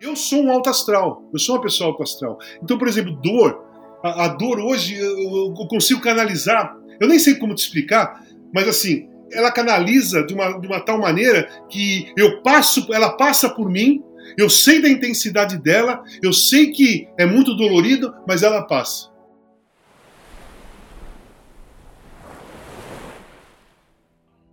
Eu sou um alto astral, eu sou uma pessoa alto astral. Então, por exemplo, dor, a, a dor hoje eu, eu, consigo canalizar, eu nem sei como te explicar, mas assim, ela canaliza de uma, de uma tal maneira que eu passo, ela passa por mim, eu sei da intensidade dela, eu sei que é muito dolorido, mas ela passa.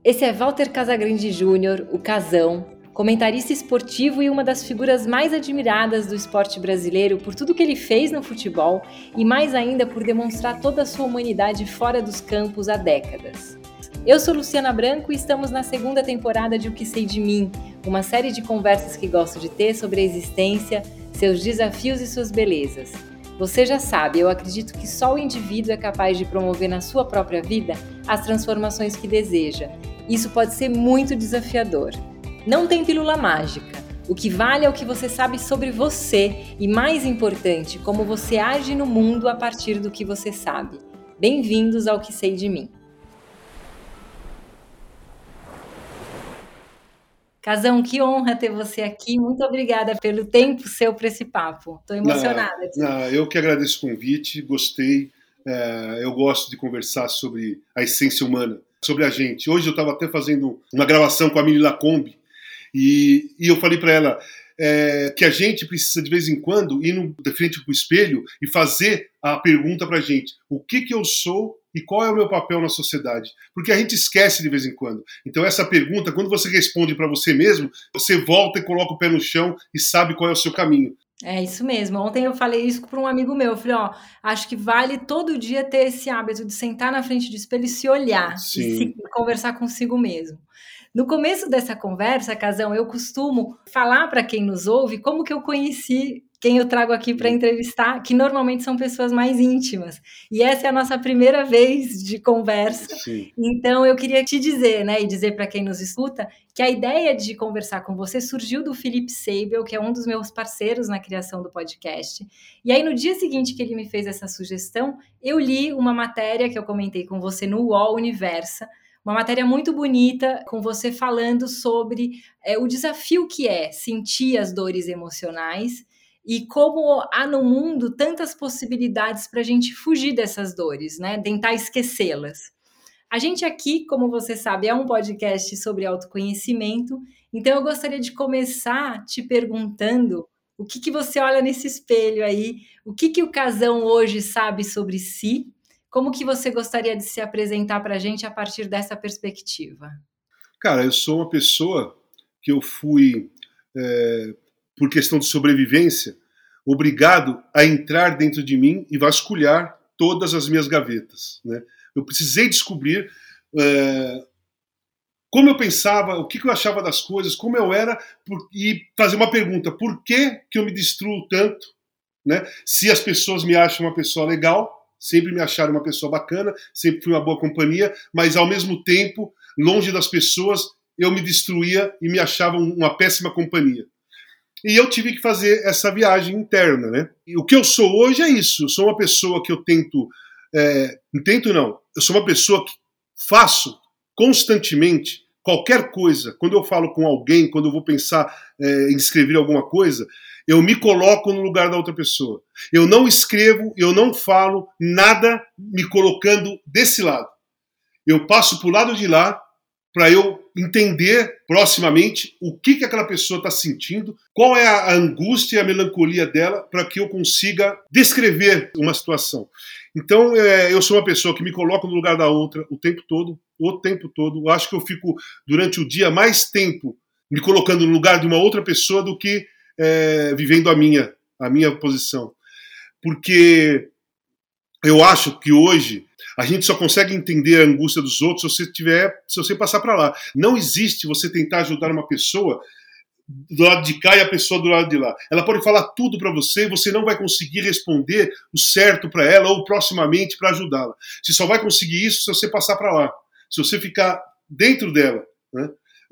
Esse é Walter Casagrande Júnior, o Casão, comentarista esportivo e uma das figuras mais admiradas do esporte brasileiro por tudo que ele fez no futebol e mais ainda por demonstrar toda a sua humanidade fora dos campos há décadas. Eu sou Luciana Branco e estamos na segunda temporada de O que sei de mim, uma série de conversas que gosto de ter sobre a existência, seus desafios e suas belezas. Você já sabe, eu acredito que só o indivíduo é capaz de promover na sua própria vida as transformações que deseja. Isso pode ser muito desafiador. Não tem pílula mágica. O que vale é o que você sabe sobre você e, mais importante, como você age no mundo a partir do que você sabe. Bem-vindos ao Que Sei de Mim. Casão, que honra ter você aqui. Muito obrigada pelo tempo seu para esse papo. Estou emocionada. Não, não, eu que agradeço o convite, gostei. É, eu gosto de conversar sobre a essência humana, sobre a gente. Hoje eu estava até fazendo uma gravação com a Mini Lacombe e, e eu falei para ela é, que a gente precisa de vez em quando ir no, de frente para o espelho e fazer a pergunta para a gente: o que, que eu sou e qual é o meu papel na sociedade? Porque a gente esquece de vez em quando. Então, essa pergunta, quando você responde para você mesmo, você volta e coloca o pé no chão e sabe qual é o seu caminho. É isso mesmo. Ontem eu falei isso para um amigo meu. Eu falei, ó, acho que vale todo dia ter esse hábito de sentar na frente do espelho e se olhar Sim. e se conversar consigo mesmo. No começo dessa conversa, Casão, eu costumo falar para quem nos ouve como que eu conheci quem eu trago aqui para entrevistar, que normalmente são pessoas mais íntimas. E essa é a nossa primeira vez de conversa. Sim. Então eu queria te dizer, né, e dizer para quem nos escuta, que a ideia de conversar com você surgiu do Felipe Seibel, que é um dos meus parceiros na criação do podcast. E aí no dia seguinte que ele me fez essa sugestão, eu li uma matéria que eu comentei com você no UOL Universa, uma matéria muito bonita com você falando sobre é, o desafio que é sentir as dores emocionais e como há no mundo tantas possibilidades para a gente fugir dessas dores, né? Tentar esquecê-las. A gente aqui, como você sabe, é um podcast sobre autoconhecimento, então eu gostaria de começar te perguntando o que, que você olha nesse espelho aí, o que, que o casão hoje sabe sobre si, como que você gostaria de se apresentar para a gente a partir dessa perspectiva? Cara, eu sou uma pessoa que eu fui é, por questão de sobrevivência, obrigado a entrar dentro de mim e vasculhar todas as minhas gavetas. Né? Eu precisei descobrir é, como eu pensava, o que, eu achava das coisas, como eu era, por, e fazer uma pergunta: por que, que eu me destruo tanto? Né? Se as pessoas me acham uma pessoa legal, sempre me acharam uma pessoa bacana, sempre fui uma boa companhia, mas ao mesmo tempo, longe das pessoas, eu me destruía e me achava uma péssima companhia. E eu tive que fazer essa viagem interna, né? E o que eu sou hoje é isso. Eu sou uma pessoa que eu tento, é, tento não. Eu sou uma pessoa que faço constantemente qualquer coisa. Quando eu falo com alguém, quando eu vou pensar é, em escrever alguma coisa, eu me coloco no lugar da outra pessoa. Eu não escrevo, eu não falo nada me colocando desse lado. Eu passo para o lado de lá para eu entender proximamente o que, que aquela pessoa está sentindo, qual é a angústia e a melancolia dela, para que eu consiga descrever uma situação. Então, é, eu sou uma pessoa que me coloca no lugar da outra o tempo todo, o tempo todo. Eu acho que eu fico durante o dia mais tempo me colocando no lugar de uma outra pessoa do que é, vivendo a minha, a minha posição. Porque eu acho que hoje a gente só consegue entender a angústia dos outros se você tiver, se você passar para lá. Não existe você tentar ajudar uma pessoa do lado de cá e a pessoa do lado de lá. Ela pode falar tudo para você e você não vai conseguir responder o certo para ela ou proximamente para ajudá-la. Você só vai conseguir isso se você passar para lá. Se você ficar dentro dela, né?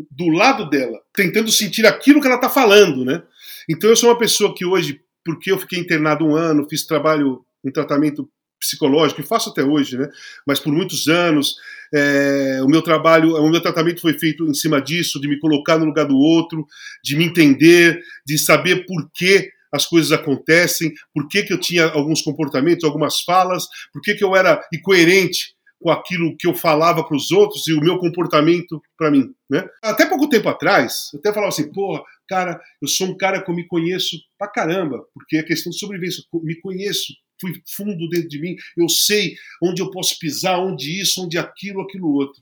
do lado dela, tentando sentir aquilo que ela está falando, né? Então eu sou uma pessoa que hoje, porque eu fiquei internado um ano, fiz trabalho, um tratamento psicológico, e faço até hoje, né? Mas por muitos anos, é, o meu trabalho, o meu tratamento foi feito em cima disso, de me colocar no lugar do outro, de me entender, de saber por que as coisas acontecem, por que, que eu tinha alguns comportamentos, algumas falas, por que, que eu era incoerente com aquilo que eu falava para os outros e o meu comportamento para mim, né? Até pouco tempo atrás, eu até falava assim, porra, cara, eu sou um cara que eu me conheço pra caramba, porque é questão de sobrevivência, me conheço, fui fundo dentro de mim, eu sei onde eu posso pisar, onde isso, onde aquilo, aquilo outro.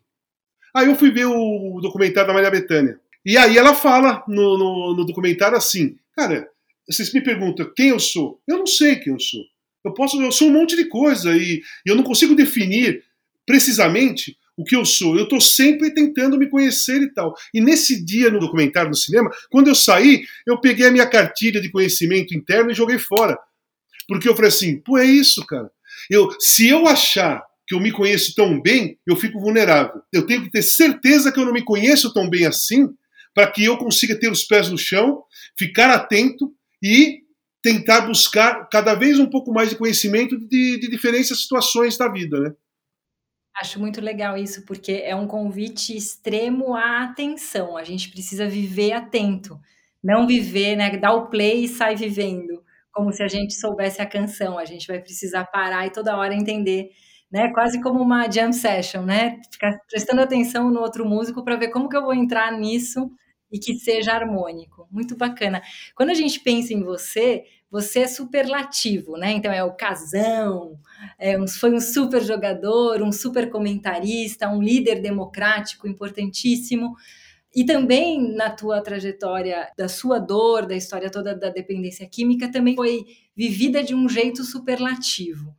Aí eu fui ver o documentário da Maria Bethânia. E aí ela fala no, no, no documentário assim, cara, vocês me perguntam quem eu sou. Eu não sei quem eu sou. Eu posso, eu sou um monte de coisa e, e eu não consigo definir precisamente o que eu sou. Eu estou sempre tentando me conhecer e tal. E nesse dia no documentário no cinema, quando eu saí, eu peguei a minha cartilha de conhecimento interno e joguei fora. Porque eu falei assim, pô, é isso, cara. Eu, se eu achar que eu me conheço tão bem, eu fico vulnerável. Eu tenho que ter certeza que eu não me conheço tão bem assim, para que eu consiga ter os pés no chão, ficar atento e tentar buscar cada vez um pouco mais de conhecimento de, de diferentes situações da vida, né? Acho muito legal isso, porque é um convite extremo à atenção. A gente precisa viver atento, não viver, né? Dar o play e sai vivendo, como se a gente soubesse a canção. A gente vai precisar parar e toda hora entender, né? Quase como uma jam session, né? Ficar prestando atenção no outro músico para ver como que eu vou entrar nisso e que seja harmônico. Muito bacana. Quando a gente pensa em você, você é superlativo, né? Então é o casão, é um, foi um super jogador, um super comentarista, um líder democrático importantíssimo. E também na tua trajetória da sua dor, da história toda da dependência química, também foi vivida de um jeito superlativo.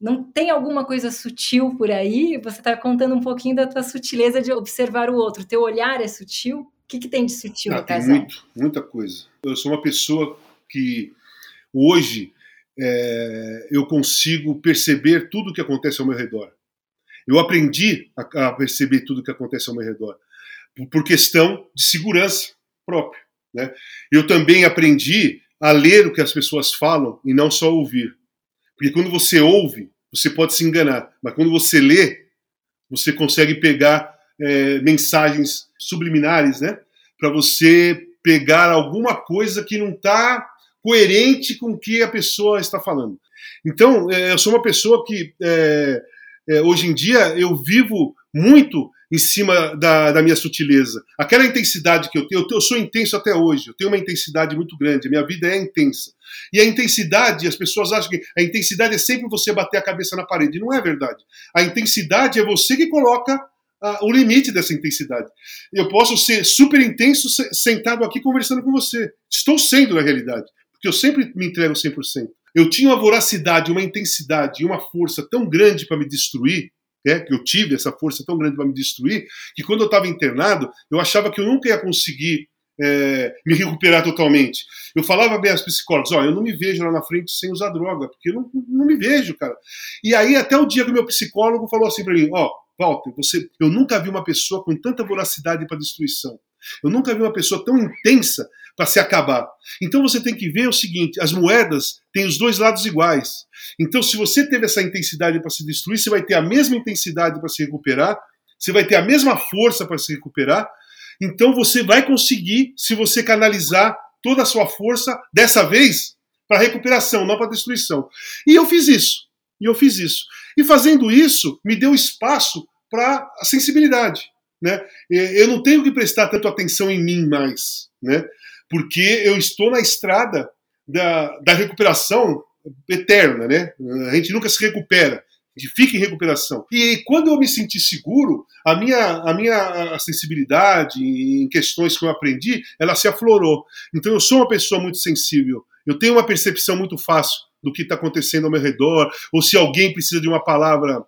Não tem alguma coisa sutil por aí? Você está contando um pouquinho da tua sutileza de observar o outro. Teu olhar é sutil? O que, que tem de sutil ah, no casal? Tem muito, muita coisa. Eu sou uma pessoa que Hoje é, eu consigo perceber tudo o que acontece ao meu redor. Eu aprendi a, a perceber tudo o que acontece ao meu redor por, questão de segurança própria. Né? Eu também aprendi a ler o que as pessoas falam e não só ouvir. Porque quando você ouve, você pode se enganar, mas quando você lê, você consegue pegar é, mensagens subliminares, né? Para você pegar alguma coisa que não está coerente com o que a pessoa está falando. Então, é, eu sou uma pessoa que, é, é, hoje em dia, eu vivo muito em cima da, da, minha sutileza. Aquela intensidade que eu tenho, eu, sou intenso até hoje, eu tenho uma intensidade muito grande, a minha vida é intensa. E a intensidade, as pessoas acham que a intensidade é sempre você bater a cabeça na parede. Não é verdade. A intensidade é você que coloca o limite dessa intensidade. Eu posso ser super intenso sentado aqui conversando com você. Estou sendo na realidade que eu sempre me entrego 100%. Eu tinha uma voracidade, uma intensidade e uma força tão grande para me destruir, é, que eu tive essa força tão grande para me destruir, que quando eu estava internado, eu achava que eu nunca ia conseguir é, me recuperar totalmente. Eu falava bem às psicólogas, ó, eu não me vejo lá na frente sem usar droga, porque eu não, não me vejo, cara. E aí até o dia que o meu psicólogo falou assim para mim, ó, Walter, você, eu nunca vi uma pessoa com tanta voracidade para destruição. Eu nunca vi uma pessoa tão intensa para se acabar. Então você tem que ver o seguinte: as moedas têm os dois lados iguais. Então, se você teve essa intensidade para se destruir, você vai ter a mesma intensidade para se recuperar, você vai ter a mesma força para se recuperar. Então, você vai conseguir, se você canalizar toda a sua força, dessa vez, para recuperação, não para destruição. E eu fiz isso. E eu fiz isso. E fazendo isso, me deu espaço para a sensibilidade. Né? Eu não tenho que prestar tanto atenção em mim mais. Né? Porque eu estou na estrada da, da recuperação eterna, né? A gente nunca se recupera, a gente fica em recuperação. E quando eu me senti seguro, a minha, a minha sensibilidade em questões que eu aprendi, ela se aflorou. Então eu sou uma pessoa muito sensível, eu tenho uma percepção muito fácil do que está acontecendo ao meu redor, ou se alguém precisa de uma palavra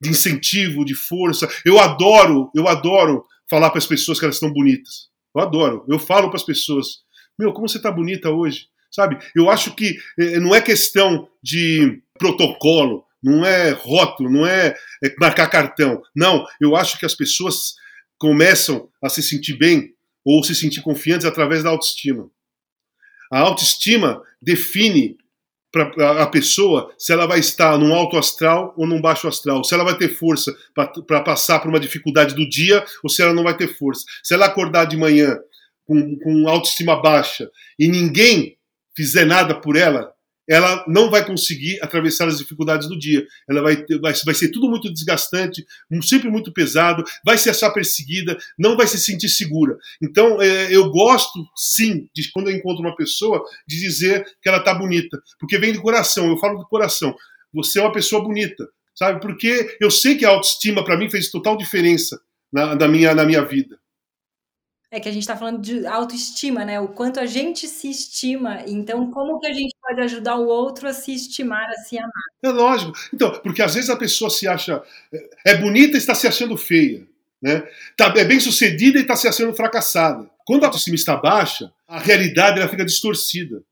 de incentivo, de força. Eu adoro, eu adoro falar para as pessoas que elas estão bonitas. Eu adoro. Eu falo para as pessoas: Meu, como você está bonita hoje? Sabe? Eu acho que eh, não é questão de protocolo, não é rótulo, não é, é marcar cartão. Não, eu acho que as pessoas começam a se sentir bem ou se sentir confiantes através da autoestima. A autoestima define para a pessoa se ela vai estar num alto astral ou num baixo astral, se ela vai ter força para passar por uma dificuldade do dia ou se ela não vai ter força. Se ela acordar de manhã com, com autoestima baixa e ninguém fizer nada por ela, ela não vai conseguir atravessar as dificuldades do dia. Ela vai, ter, vai, vai ser tudo muito desgastante, sempre muito pesado, vai se achar perseguida, não vai se sentir segura. Então, é, eu gosto, sim, de quando eu encontro uma pessoa, de dizer que ela está bonita, porque vem do coração, eu falo do coração. Você é uma pessoa bonita, sabe? Porque eu sei que a autoestima, para mim, fez total diferença na, na, minha, na minha vida. É que a gente está falando de autoestima, né? O quanto a gente se estima. Então, como que a gente pode ajudar o outro a se estimar, a se amar? É lógico. Então, porque às vezes a pessoa se acha é bonita e está se achando feia, né? Tá, é bem sucedida e está se achando fracassada. Quando a autoestima está baixa, a realidade ela fica distorcida,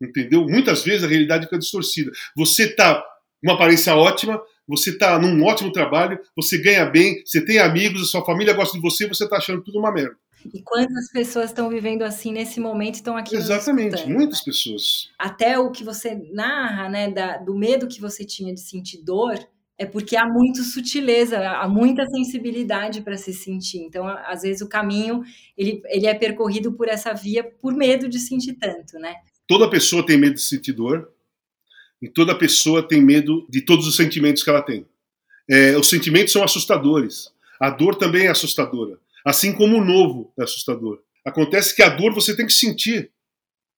entendeu? Muitas vezes a realidade fica distorcida. Você está com uma aparência ótima, você está num ótimo trabalho, você ganha bem, você tem amigos, a sua família gosta de você, você está achando tudo uma merda. E quantas pessoas estão vivendo assim nesse momento estão aqui Exatamente, muitas pessoas. Até o que você narra, né, da, do medo que você tinha de sentir dor, é porque há muito sutileza, há muita sensibilidade para se sentir. Então, às vezes o caminho ele, ele é percorrido por essa via por medo de sentir tanto, né? Toda pessoa tem medo de sentir dor e toda pessoa tem medo de todos os sentimentos que ela tem. É, os sentimentos são assustadores. A dor também é assustadora. Assim como o novo é assustador. Acontece que a dor você tem que sentir.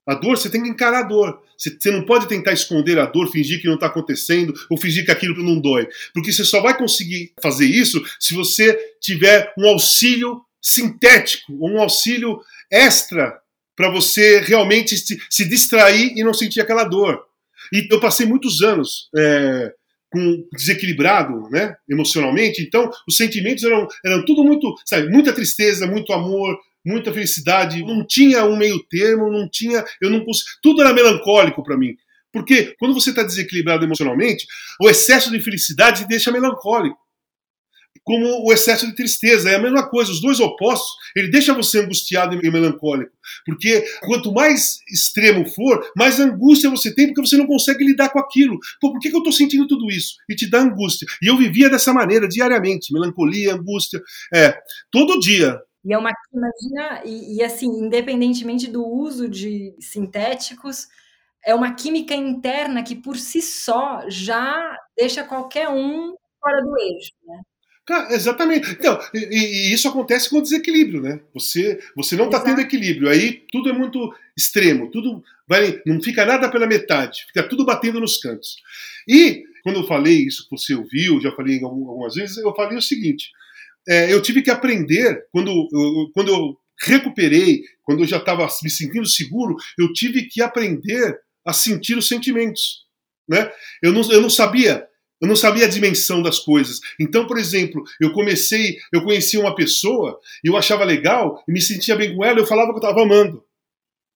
A dor você tem que encarar a dor. Você não pode tentar esconder a dor, fingir que não está acontecendo ou fingir que aquilo não dói. Porque você só vai conseguir fazer isso se você tiver um auxílio sintético, um auxílio extra para você realmente se, distrair e não sentir aquela dor. E eu passei muitos anos é, com desequilibrado, né, emocionalmente. Então, os sentimentos eram, eram tudo muito, sabe, muita tristeza, muito amor, muita felicidade. Não tinha um meio termo, não tinha, eu não tudo era melancólico para mim. Porque quando você está desequilibrado emocionalmente, o excesso de felicidade te deixa melancólico como o excesso de tristeza. É a mesma coisa, os dois opostos, ele deixa você angustiado e melancólico. Porque quanto mais extremo for, mais angústia você tem, porque você não consegue lidar com aquilo. Pô, por que, que eu estou sentindo tudo isso? E te dá angústia. E eu vivia dessa maneira, diariamente. Melancolia, angústia. É, todo dia. E é uma. Imagina, e, e assim, independentemente do uso de sintéticos, é uma química interna que por si só já deixa qualquer um fora do eixo, né? Exatamente. Então, e, e, isso acontece com o desequilíbrio, né? Você, você não está tendo equilíbrio. Aí tudo é muito extremo, tudo vai, não fica nada pela metade, fica tudo batendo nos cantos. E quando eu falei isso que você ouviu, já falei algumas vezes, eu falei o seguinte: é, eu tive que aprender quando eu, quando eu recuperei, quando eu já estava me sentindo seguro, eu tive que aprender a sentir os sentimentos. Né? Eu, não, eu não sabia eu não sabia a dimensão das coisas. Então, por exemplo, eu comecei, eu conhecia uma pessoa, e eu achava legal, me sentia bem com ela, eu falava que eu estava amando.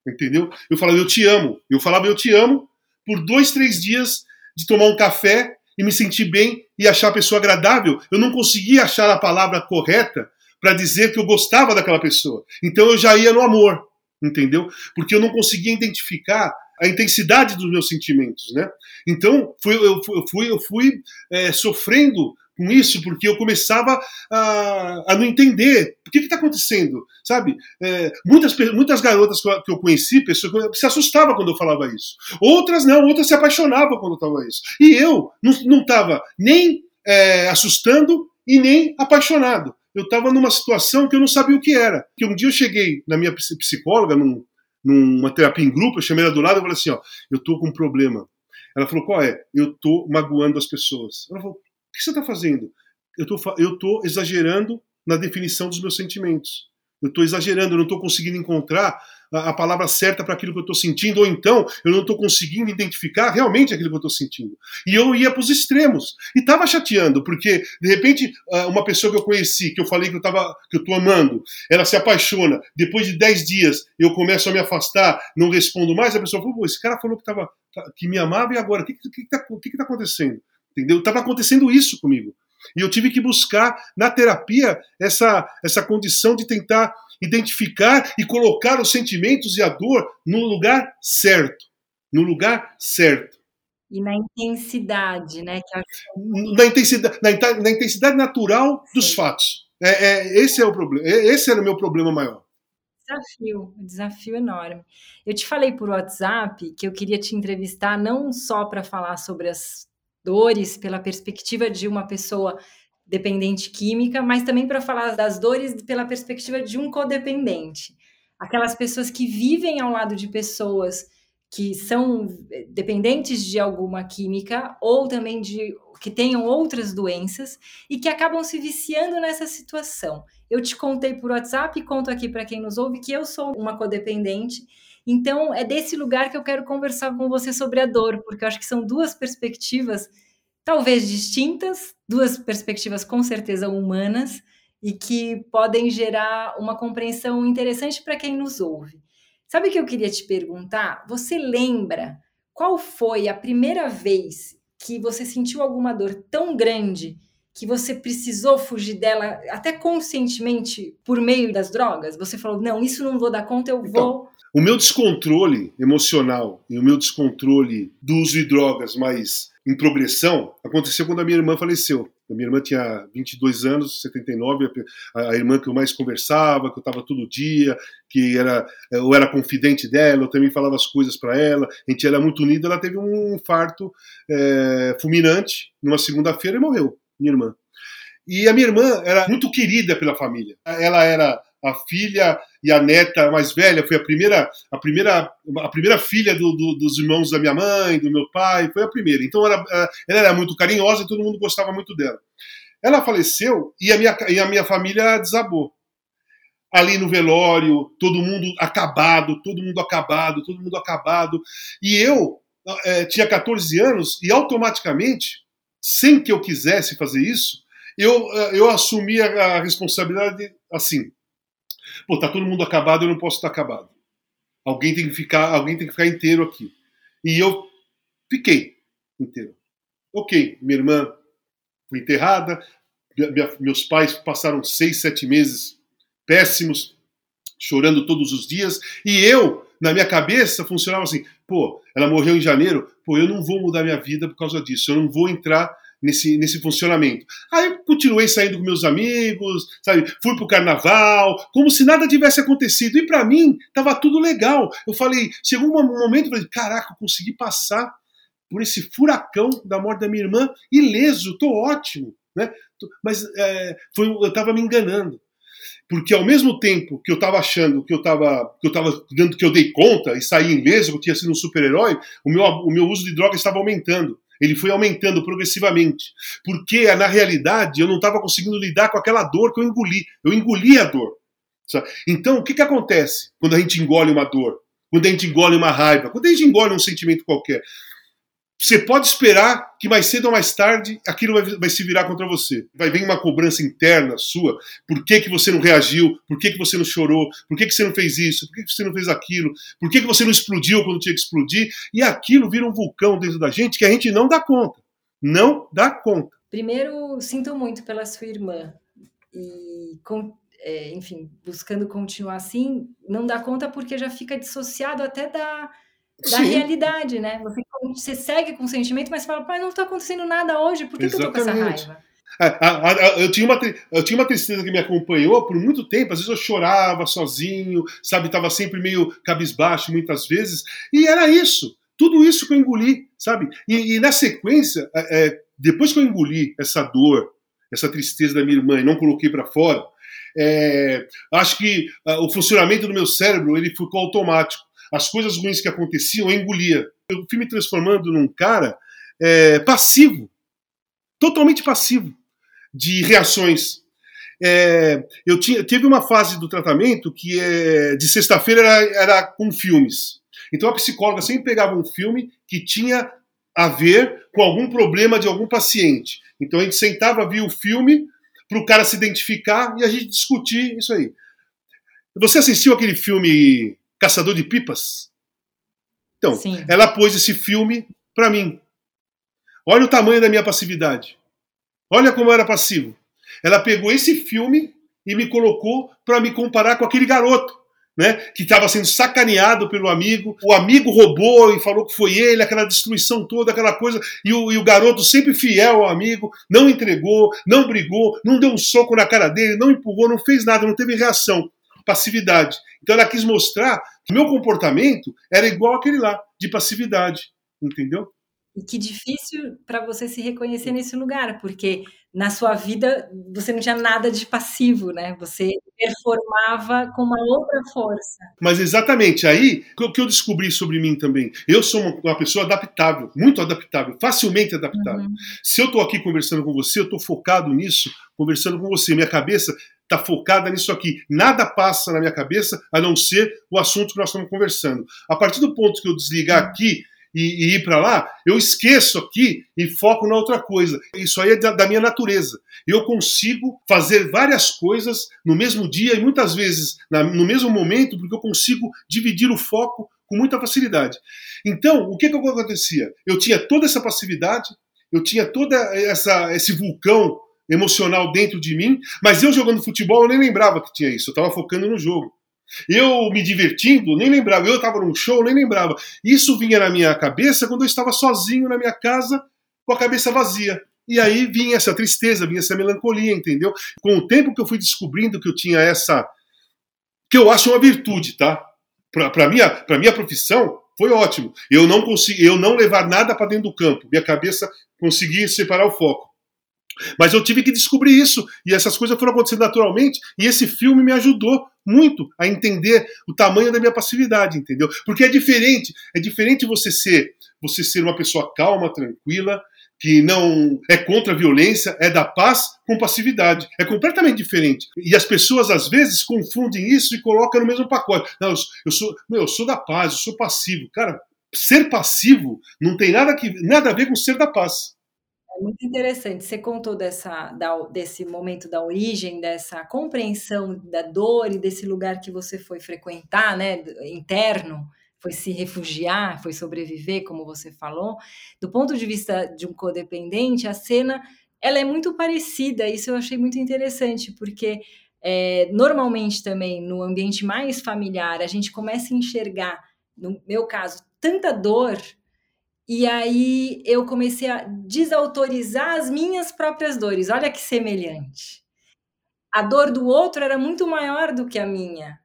Entendeu? Eu falava, eu te amo. Eu falava, eu te amo, por dois, três dias de tomar um café e me sentir bem e achar a pessoa agradável. Eu não conseguia achar a palavra correta para dizer que eu gostava daquela pessoa. Então eu já ia no amor, entendeu? Porque eu não conseguia identificar a intensidade dos meus sentimentos, né? Então fui, eu fui, eu fui é, sofrendo com isso porque eu começava a, a não entender o que está acontecendo, sabe? É, muitas, muitas garotas que eu conheci, pessoas que se assustavam quando eu falava isso. Outras não, outras se apaixonavam quando eu falava isso. E eu não estava nem é, assustando e nem apaixonado. Eu estava numa situação que eu não sabia o que era. Que um dia eu cheguei na minha psicóloga, num, numa terapia em grupo, eu chamei ela do lado e falei assim, ó, eu tô com um problema. Ela falou, qual é? Eu tô magoando as pessoas. Ela falou, o que você está fazendo? Eu tô, eu tô exagerando na definição dos meus sentimentos. Eu estou exagerando, eu não estou conseguindo encontrar a, palavra certa para aquilo que eu estou sentindo, ou então eu não estou conseguindo identificar realmente aquilo que eu estou sentindo. E eu ia para os extremos. E estava chateando, porque de repente ah, uma pessoa que eu conheci, que eu falei que eu tava, que eu estou amando, ela se apaixona, depois de 10 dias eu começo a me afastar, não respondo mais, a pessoa falou, esse cara falou que, tava, que me amava e agora? O que está que, tá, que que tá acontecendo? Entendeu? Estava acontecendo isso comigo. E eu tive que buscar na terapia essa, essa condição de tentar identificar e colocar os sentimentos e a dor no lugar certo. No lugar certo. E na intensidade, né? Na, intensidade, na, na intensidade natural dos Sim. fatos. É, é, esse é o problema. Esse era o meu problema maior. Desafio, um desafio enorme. Eu te falei por WhatsApp que eu queria te entrevistar não só para falar sobre as dores pela perspectiva de uma pessoa dependente química, mas também para falar das dores pela perspectiva de um codependente. Aquelas pessoas que vivem ao lado de pessoas que são dependentes de alguma química ou também de que tenham outras doenças e que acabam se viciando nessa situação. Eu te contei por WhatsApp e conto aqui para quem nos ouve que eu sou uma codependente. Então, é desse lugar que eu quero conversar com você sobre a dor, porque eu acho que são duas perspectivas talvez distintas, duas perspectivas com certeza humanas e que podem gerar uma compreensão interessante para quem nos ouve. Sabe o que eu queria te perguntar? Você lembra qual foi a primeira vez que você sentiu alguma dor tão grande que você precisou fugir dela até conscientemente por meio das drogas? Você falou: "Não, isso não vou dar conta, eu então, vou". O meu descontrole emocional e o meu descontrole do uso de drogas mais em progressão aconteceu quando a minha irmã faleceu. A minha irmã tinha 22 anos, 79, a, a irmã que eu mais conversava, que eu estava todo dia, que era eu era confidente dela, eu também falava as coisas para ela, a gente era muito unido. Ela teve um infarto é, fulminante numa segunda-feira e morreu, minha irmã. E a minha irmã era muito querida pela família. Ela era a filha e a neta mais velha foi a primeira a primeira a primeira filha do, do, dos irmãos da minha mãe do meu pai foi a primeira então ela, ela era muito carinhosa e todo mundo gostava muito dela ela faleceu e a minha e a minha família desabou ali no velório todo mundo acabado todo mundo acabado todo mundo acabado e eu é, tinha 14 anos e automaticamente sem que eu quisesse fazer isso eu, eu assumi a responsabilidade assim Pô, tá todo mundo acabado, eu não posso estar acabado. Alguém tem que ficar, alguém tem que ficar inteiro aqui. E eu fiquei inteiro. Ok, minha irmã foi enterrada, minha, meus pais passaram seis, sete meses péssimos, chorando todos os dias, e eu, na minha cabeça, funcionava assim: pô, ela morreu em janeiro, pô, eu não vou mudar minha vida por causa disso, eu não vou entrar nesse, nesse funcionamento. Aí eu continuei saindo com meus amigos, sabe? Fui pro carnaval, como se nada tivesse acontecido. E para mim, tava tudo legal. Eu falei, chegou um momento, eu falei, caraca, eu consegui passar por esse furacão da morte da minha irmã ileso, tô ótimo, né? Mas é, foi, eu tava me enganando. Porque ao mesmo tempo que eu estava achando que eu estava que eu tava dando que eu dei conta e saí ileso, que eu tinha sido um super-herói, o meu, o meu uso de droga estava aumentando. Ele foi aumentando progressivamente. Porque, na realidade, eu não estava conseguindo lidar com aquela dor que eu engoli. Eu engoli a dor. Então, o que, que acontece quando a gente engole uma dor? Quando a gente engole uma raiva? Quando a gente engole um sentimento qualquer? Você pode esperar que mais cedo ou mais tarde aquilo vai, vai, se virar contra você. Vai vir uma cobrança interna sua. Por que, que você não reagiu? Por que, que você não chorou? Por que, que você não fez isso? Por que, que você não fez aquilo? Por que, que você não explodiu quando tinha que explodir? E aquilo vira um vulcão dentro da gente que a gente não dá conta. Não dá conta. Primeiro, sinto muito pela sua irmã. E, com, é, enfim, buscando continuar assim, não dá conta porque já fica dissociado até da da Sim. realidade, né? Você, você, segue com o sentimento, mas fala, pai, não está acontecendo nada hoje, por que, que eu tô com essa raiva? A, eu, tinha uma, eu tinha uma tristeza que me acompanhou por muito tempo. Às vezes eu chorava sozinho, sabe? Estava sempre meio cabisbaixo muitas vezes. E era isso. Tudo isso que eu engoli, sabe? E, e na sequência, é, é depois que eu engoli essa dor, essa tristeza da minha irmã e não coloquei para fora, é, acho que uh, o funcionamento do meu cérebro ele ficou automático as coisas ruins que aconteciam, eu engolia. Eu fui me transformando num cara é, passivo, totalmente passivo de reações. É, eu tinha, teve uma fase do tratamento que é, de sexta-feira era, era com filmes. Então a psicóloga sempre pegava um filme que tinha a ver com algum problema de algum paciente. Então a gente sentava, via o filme para o cara se identificar e a gente discutir isso aí. Você assistiu aquele filme Caçador de Pipas? Então, Sim. ela pôs esse filme para mim. Olha o tamanho da minha passividade. Olha como eu era passivo. Ela pegou esse filme e me colocou para me comparar com aquele garoto né, que estava sendo sacaneado pelo amigo, o amigo roubou e falou que foi ele, aquela destruição toda, aquela coisa, e o, e o, garoto sempre fiel ao amigo, não entregou, não brigou, não deu um soco na cara dele, não empurrou, não fez nada, não teve reação, passividade. Então ela quis mostrar que meu comportamento era igual aquele lá, de passividade, entendeu? E que difícil para você se reconhecer nesse lugar, porque na sua vida você não tinha nada de passivo, né? Você performava com uma outra força. Mas exatamente aí o que eu descobri sobre mim também. Eu sou uma, pessoa adaptável, muito adaptável, facilmente adaptável. Uhum. Se eu estou aqui conversando com você, eu estou focado nisso, conversando com você. Minha cabeça está focada nisso aqui. Nada passa na minha cabeça a não ser o assunto que nós estamos conversando. A partir do ponto que eu desligar aqui e, e ir para lá, eu esqueço aqui e foco na outra coisa. Isso aí é da, da minha natureza. Eu consigo fazer várias coisas no mesmo dia e muitas vezes na, no mesmo momento, porque eu consigo dividir o foco com muita facilidade. Então, o que, que acontecia? Eu tinha toda essa passividade, eu tinha toda essa esse vulcão emocional dentro de mim, mas eu jogando futebol eu nem lembrava que tinha isso, eu estava focando no jogo. Eu me divertindo, nem lembrava. Eu estava num show, nem lembrava. Isso vinha na minha cabeça quando eu estava sozinho na minha casa, com a cabeça vazia. E aí vinha essa tristeza, vinha essa melancolia, entendeu? Com o tempo que eu fui descobrindo que eu tinha essa. que eu acho uma virtude, tá? Para minha, minha profissão, foi ótimo. Eu não consegui, eu não levar nada para dentro do campo. Minha cabeça conseguia separar o foco. Mas eu tive que descobrir isso, e essas coisas foram acontecendo naturalmente, e esse filme me ajudou muito a entender o tamanho da minha passividade, entendeu? Porque é diferente, é diferente você ser, você ser uma pessoa calma, tranquila, que não é contra a violência, é da paz com passividade. É completamente diferente. E as pessoas às vezes confundem isso e colocam no mesmo pacote. Não, eu sou, meu, eu sou da paz, eu sou passivo. Cara, ser passivo não tem nada, que, nada a ver com ser da paz. É muito interessante. Você contou dessa, da, desse momento da origem, dessa compreensão da dor e desse lugar que você foi frequentar, né, interno, foi se refugiar, foi sobreviver, como você falou. Do ponto de vista de um codependente, a cena ela é muito parecida. Isso eu achei muito interessante, porque é, normalmente também no ambiente mais familiar a gente começa a enxergar, no meu caso, tanta dor e aí eu comecei a desautorizar as minhas próprias dores. Olha que semelhante. A dor do outro era muito maior do que a minha.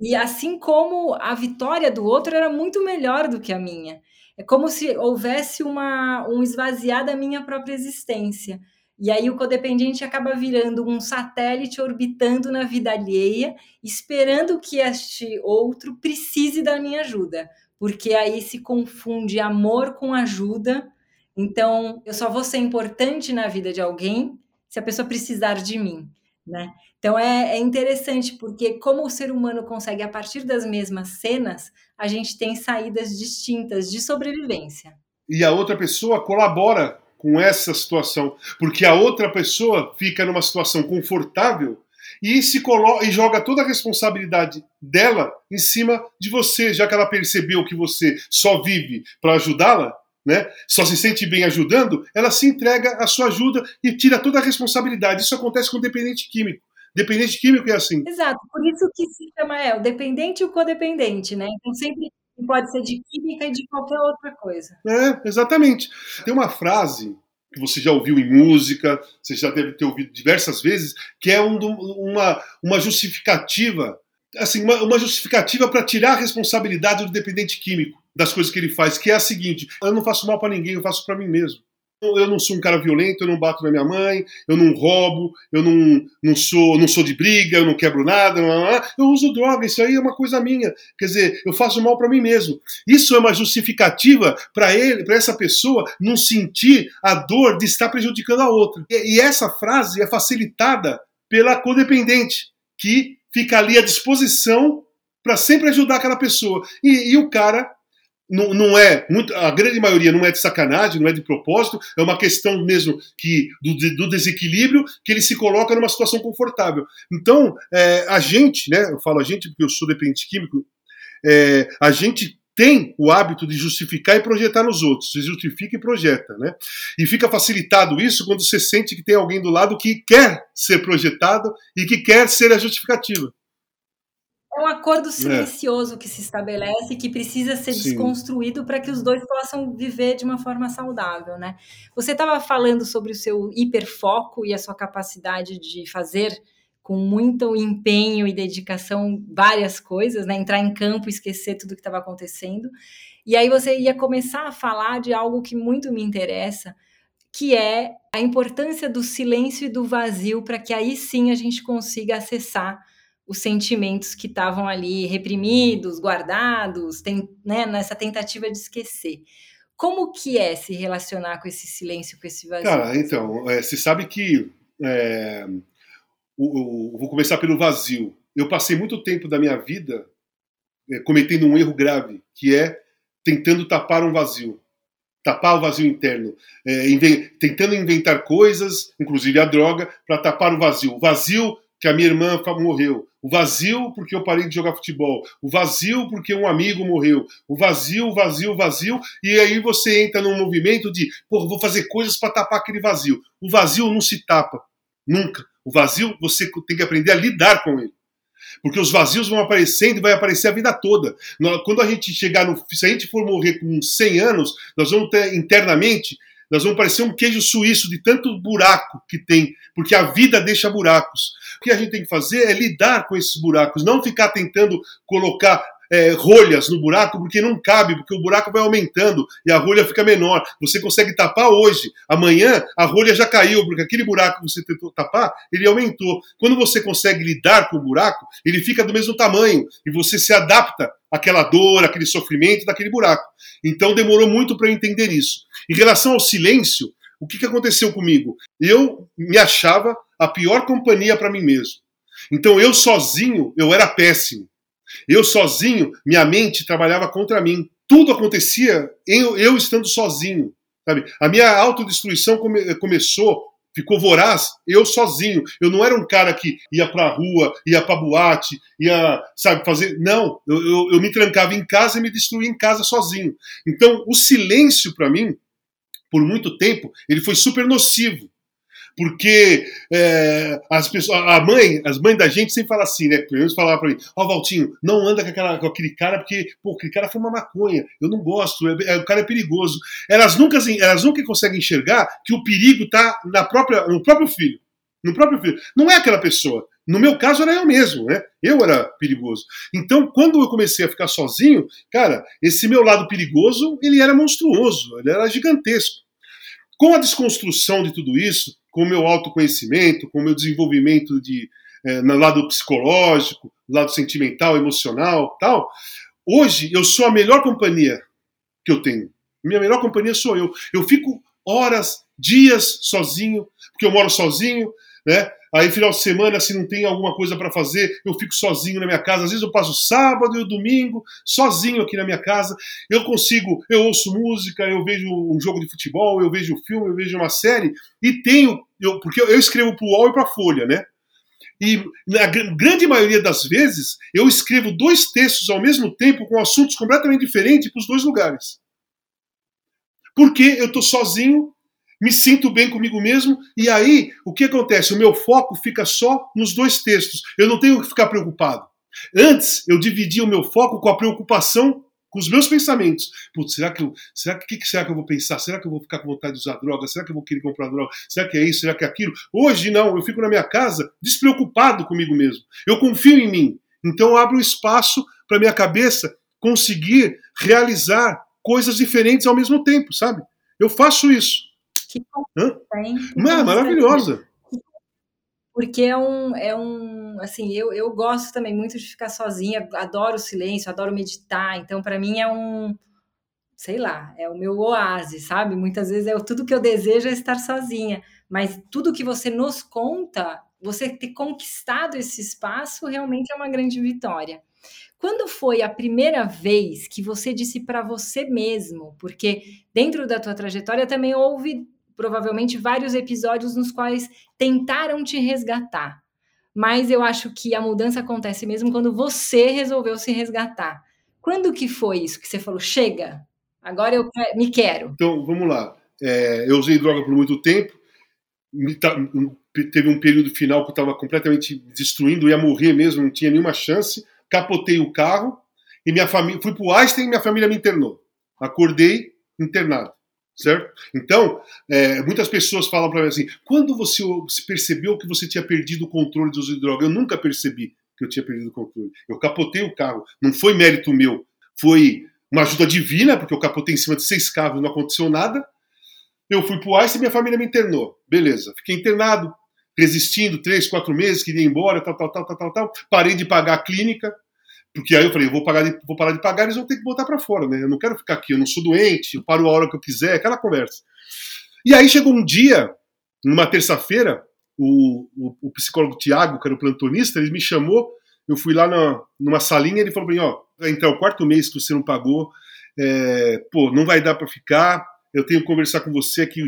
E assim como a vitória do outro era muito melhor do que a minha. É como se houvesse uma, um esvaziar da minha própria existência. E aí o codependente acaba virando um satélite orbitando na vida alheia, esperando que este outro precise da minha ajuda porque aí se confunde amor com ajuda. Então, eu só vou ser importante na vida de alguém se a pessoa precisar de mim, né? Então é, é, interessante porque como o ser humano consegue a partir das mesmas cenas, a gente tem saídas distintas de sobrevivência. E a outra pessoa colabora com essa situação, porque a outra pessoa fica numa situação confortável e se coloca e joga toda a responsabilidade dela em cima de você, já que ela percebeu que você só vive para ajudá-la, né? Só se sente bem ajudando, ela se entrega a sua ajuda e tira toda a responsabilidade. Isso acontece com o dependente químico. Dependente químico é assim. Exato, por isso que se chama é o dependente e o codependente, né? Então sempre pode ser de química e de qualquer outra coisa. É, exatamente. Tem uma frase que você já ouviu em música, você já deve ter ouvido diversas vezes, que é um, uma, uma justificativa, assim, uma, uma justificativa para tirar a responsabilidade do dependente químico das coisas que ele faz, que é a seguinte: eu não faço mal para ninguém, eu faço para mim mesmo. Eu não sou um cara violento, eu não bato na minha mãe, eu não roubo, eu não, não, sou, não sou de briga, eu não quebro nada, eu uso droga, isso aí é uma coisa minha. Quer dizer, eu faço mal para mim mesmo. Isso é uma justificativa para ele, para essa pessoa não sentir a dor de estar prejudicando a outra. E, e essa frase é facilitada pela codependente, que fica ali à disposição para sempre ajudar aquela pessoa. E, e o cara não, não, é muito, a grande maioria não é de sacanagem, não é de propósito, é uma questão mesmo que do, do desequilíbrio que ele se coloca numa situação confortável. Então, é, a gente, né, eu falo a gente porque eu sou dependente químico, é, a gente tem o hábito de justificar e projetar nos outros, se justifica e projeta, né? E fica facilitado isso quando você sente que tem alguém do lado que quer ser projetado e que quer ser a justificativa. É um acordo silencioso é. que se estabelece que precisa ser Sim. desconstruído para que os dois possam viver de uma forma saudável, né? Você estava falando sobre o seu hiperfoco e a sua capacidade de fazer com muito empenho e dedicação várias coisas, né? Entrar em campo, esquecer tudo que estava acontecendo. E aí você ia começar a falar de algo que muito me interessa, que é a importância do silêncio e do vazio para que aí sim a gente consiga acessar os sentimentos que estavam ali reprimidos, guardados, tem, né, nessa tentativa de esquecer. Como que é se relacionar com esse silêncio, com esse vazio? Cara, então, é, você sabe que é, vou começar pelo vazio. Eu passei muito tempo da minha vida é, cometendo um erro grave, que é tentando tapar um vazio, tapar o vazio interno, é, inven tentando inventar coisas, inclusive a droga, para tapar o vazio. O vazio que a minha irmã morreu, o vazio porque eu parei de jogar futebol, o vazio porque um amigo morreu, o vazio, vazio, vazio, e aí você entra num movimento de, pô, vou fazer coisas para tapar aquele vazio. O vazio não se tapa, nunca. O vazio você tem que aprender a lidar com ele. Porque os vazios vão aparecendo e vai aparecer a vida toda. Quando a gente chegar no. Se a gente for morrer com 100 anos, nós vamos ter internamente. Nós vamos parecer um queijo suíço de tanto buraco que tem, porque a vida deixa buracos. O que a gente tem que fazer é lidar com esses buracos, não ficar tentando colocar é, rolhas no buraco porque não cabe, porque o buraco vai aumentando e a rolha fica menor. Você consegue tapar hoje, amanhã a rolha já caiu, porque aquele buraco que você tentou tapar, ele aumentou. Quando você consegue lidar com o buraco, ele fica do mesmo tamanho e você se adapta àquela dor, aquele sofrimento daquele buraco. Então demorou muito para eu entender isso. Em relação ao silêncio, o que, que aconteceu comigo? Eu me achava a pior companhia para mim mesmo. Então eu sozinho, eu era péssimo. Eu sozinho, minha mente trabalhava contra mim. Tudo acontecia eu, eu estando sozinho. Sabe? A minha autodestruição come, começou, ficou voraz, eu sozinho. Eu não era um cara que ia pra rua, ia pra boate, ia, sabe, fazer. Não, eu, eu, eu me trancava em casa e me destruía em casa sozinho. Então, o silêncio, para mim, por muito tempo, ele foi super nocivo porque é, as pessoas, a mãe, as mães da gente sempre falam assim, né? Pelo menos falava para mim, ó, oh, Valtinho, não anda com, aquela, com aquele cara porque, pô, aquele cara foi uma maconha, eu não gosto, é, é, o cara é perigoso. Elas nunca, elas nunca conseguem enxergar que o perigo está na própria, no próprio filho. No próprio filho. Não é aquela pessoa. No meu caso era eu mesmo, né? Eu era perigoso. Então, quando eu comecei a ficar sozinho, cara, esse meu lado perigoso, ele era monstruoso, ele era gigantesco. Com a desconstrução de tudo isso, com o meu autoconhecimento, com o meu desenvolvimento de, é, no lado psicológico, lado sentimental, emocional, tal, hoje eu sou a melhor companhia que eu tenho. Minha melhor companhia sou eu. Eu fico horas, dias sozinho, porque eu moro sozinho, né? Aí, final de semana, se não tem alguma coisa para fazer, eu fico sozinho na minha casa. Às vezes eu passo sábado e o domingo sozinho aqui na minha casa. Eu consigo, eu ouço música, eu vejo um jogo de futebol, eu vejo um filme, eu vejo uma série e tenho, eu, porque eu escrevo para o UOL e para a Folha, né? E na grande maioria das vezes eu escrevo dois textos ao mesmo tempo com assuntos completamente diferentes para os dois lugares. Porque eu estou sozinho me sinto bem comigo mesmo, e aí o que acontece? O meu foco fica só nos dois textos. Eu não tenho que ficar preocupado. Antes, eu dividia o meu foco com a preocupação com os meus pensamentos. Putz, será que eu. Será que, que, será que eu vou pensar? Será que eu vou ficar com vontade de usar droga? Será que eu vou querer comprar droga? Será que é isso? Será que é aquilo? Hoje não, eu fico na minha casa despreocupado comigo mesmo. Eu confio em mim. Então eu abro espaço para minha cabeça conseguir realizar coisas diferentes ao mesmo tempo, sabe? Eu faço isso. Que Hã? maravilhosa. Porque é um, é um, assim, eu, eu gosto também muito de ficar sozinha, adoro o silêncio, adoro meditar, então para mim é um, sei lá, é o meu oásis, sabe? Muitas vezes é tudo que eu desejo é estar sozinha, mas tudo que você nos conta, você ter conquistado esse espaço realmente é uma grande vitória. Quando foi a primeira vez que você disse para você mesmo, porque dentro da tua trajetória também houve provavelmente vários episódios nos quais tentaram te resgatar. Mas eu acho que a mudança acontece mesmo quando você resolveu se resgatar. Quando que foi isso que você falou, chega, agora eu me quero? Então, vamos lá. É, eu usei droga por muito tempo, teve um período final que eu estava completamente destruindo, ia morrer mesmo, não tinha nenhuma chance, capotei o carro e minha família. Fui pro Einstein e minha família me internou. Acordei internado. Certo? Então, é, muitas pessoas falam para mim assim: quando você percebeu que você tinha perdido o controle do uso de droga? Eu nunca percebi que eu tinha perdido o controle. Eu capotei o carro. Não foi mérito meu. Foi uma ajuda divina, porque eu capotei em cima de seis carros e não aconteceu nada. Eu fui pro ICE e minha família me internou. Beleza. Fiquei internado, resistindo três, quatro meses, queria ir embora, tal, tal, tal, tal, tal, tal. Parei de pagar a clínica, porque aí eu falei, eu vou, pagar de, vou parar de pagar, eles vão ter que botar para fora, né? Eu não quero ficar aqui, eu não sou doente, eu paro a hora que eu quiser, aquela conversa. E aí chegou um dia, numa terça-feira, o, o, o, psicólogo Tiago, que era o plantonista, ele me chamou, eu fui lá na, numa salinha, ele falou para mim, ó, vai entrar o quarto mês que você não pagou, é, pô, não vai dar para ficar, eu tenho que conversar com você que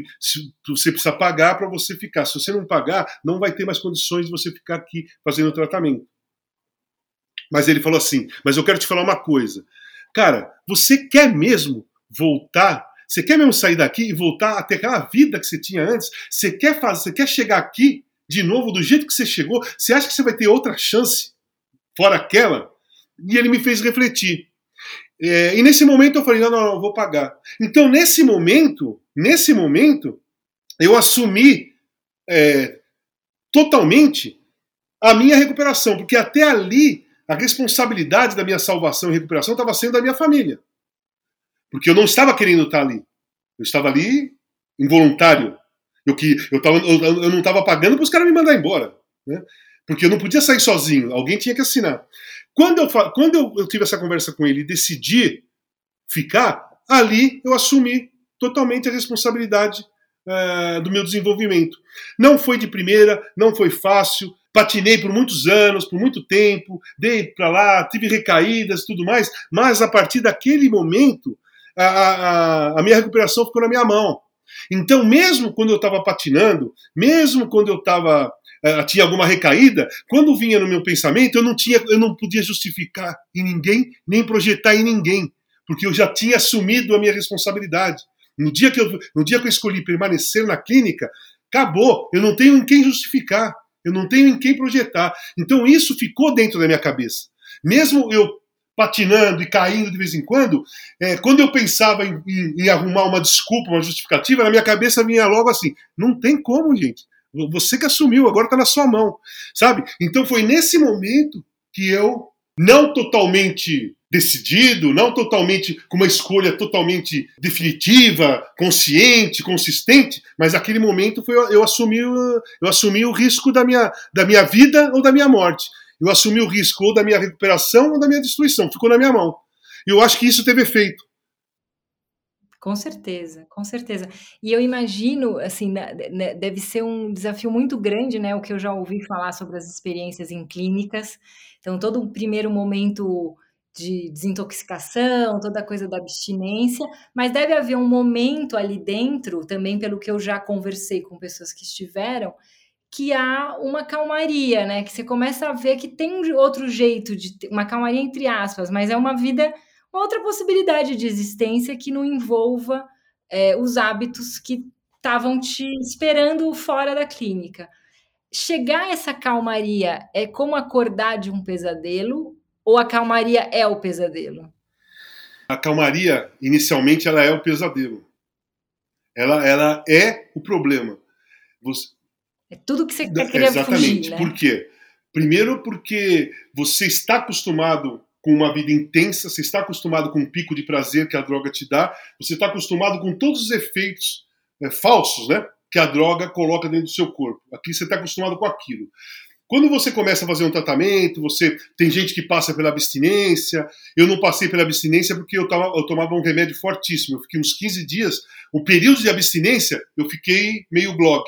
você precisa pagar para você ficar. Se você não pagar, não vai ter mais condições de você ficar aqui fazendo o tratamento. Mas ele falou assim: Mas eu quero te falar uma coisa. Cara, você quer mesmo voltar? Você quer mesmo sair daqui e voltar a ter aquela vida que você tinha antes? Você quer fazer, você quer chegar aqui de novo do jeito que você chegou? Você acha que você vai ter outra chance fora aquela? E ele me fez refletir. É, e nesse momento eu falei, não, não, não, vou pagar. Então, nesse momento, nesse momento, eu assumi é, totalmente a minha recuperação, porque até ali a responsabilidade da minha salvação e recuperação estava sendo da minha família. Porque eu não estava querendo estar ali. Eu estava ali involuntário. Eu, que, eu, tava, eu, eu não estava pagando para os caras me mandar embora. Né? Porque eu não podia sair sozinho, alguém tinha que assinar. Quando eu, quando eu, eu tive essa conversa com ele e decidi ficar, ali eu assumi totalmente a responsabilidade uh, do meu desenvolvimento. Não foi de primeira, não foi fácil, patinei por muitos anos, por muito tempo, dei para lá, tive recaídas e tudo mais, mas a partir daquele momento, a, a, a minha recuperação ficou na minha mão. Então, mesmo quando eu estava patinando, mesmo quando eu estava uh, tinha alguma recaída, quando vinha no meu pensamento, eu não tinha, eu não podia justificar em ninguém, nem projetar em ninguém, porque eu já tinha assumido a minha responsabilidade. No dia que eu, no dia que eu escolhi permanecer na clínica, acabou. Eu não tenho em quem justificar, eu não tenho em quem projetar. Então isso ficou dentro da minha cabeça. Mesmo eu patinando e caindo de vez em quando, é, quando eu pensava em, em, em, arrumar uma desculpa, uma justificativa, na minha cabeça vinha logo assim: não tem como, gente. Você que assumiu, agora está na sua mão, sabe? Então foi nesse momento que eu, não totalmente decidido, não totalmente com uma escolha totalmente definitiva, consciente, consistente, mas aquele momento foi eu assumi, eu assumi o risco da minha, da minha vida ou da minha morte. Eu assumi o risco ou da minha recuperação ou da minha destruição. Ficou na minha mão. E eu acho que isso teve efeito. Com certeza, com certeza. E eu imagino, assim, né, né, deve ser um desafio muito grande, né, o que eu já ouvi falar sobre as experiências em clínicas. Então, todo o primeiro momento de desintoxicação, toda a coisa da abstinência, mas deve haver um momento ali dentro, também pelo que eu já conversei com pessoas que estiveram, que há uma calmaria, né? Que você começa a ver que tem outro jeito de uma calmaria entre aspas, mas é uma vida outra possibilidade de existência que não envolva é, os hábitos que estavam te esperando fora da clínica. Chegar a essa calmaria é como acordar de um pesadelo ou a calmaria é o pesadelo? A calmaria, inicialmente, ela é o pesadelo. Ela, ela é o problema. Você... É tudo que você quer querer Exatamente. Fugir, né? Por quê? Primeiro porque você está acostumado com uma vida intensa, você está acostumado com o pico de prazer que a droga te dá, você está acostumado com todos os efeitos é, falsos, né? Que a droga coloca dentro do seu corpo. Aqui você está acostumado com aquilo. Quando você começa a fazer um tratamento, você tem gente que passa pela abstinência. Eu não passei pela abstinência porque eu, tava, eu tomava um remédio fortíssimo. Eu fiquei uns 15 dias. O período de abstinência, eu fiquei meio blog.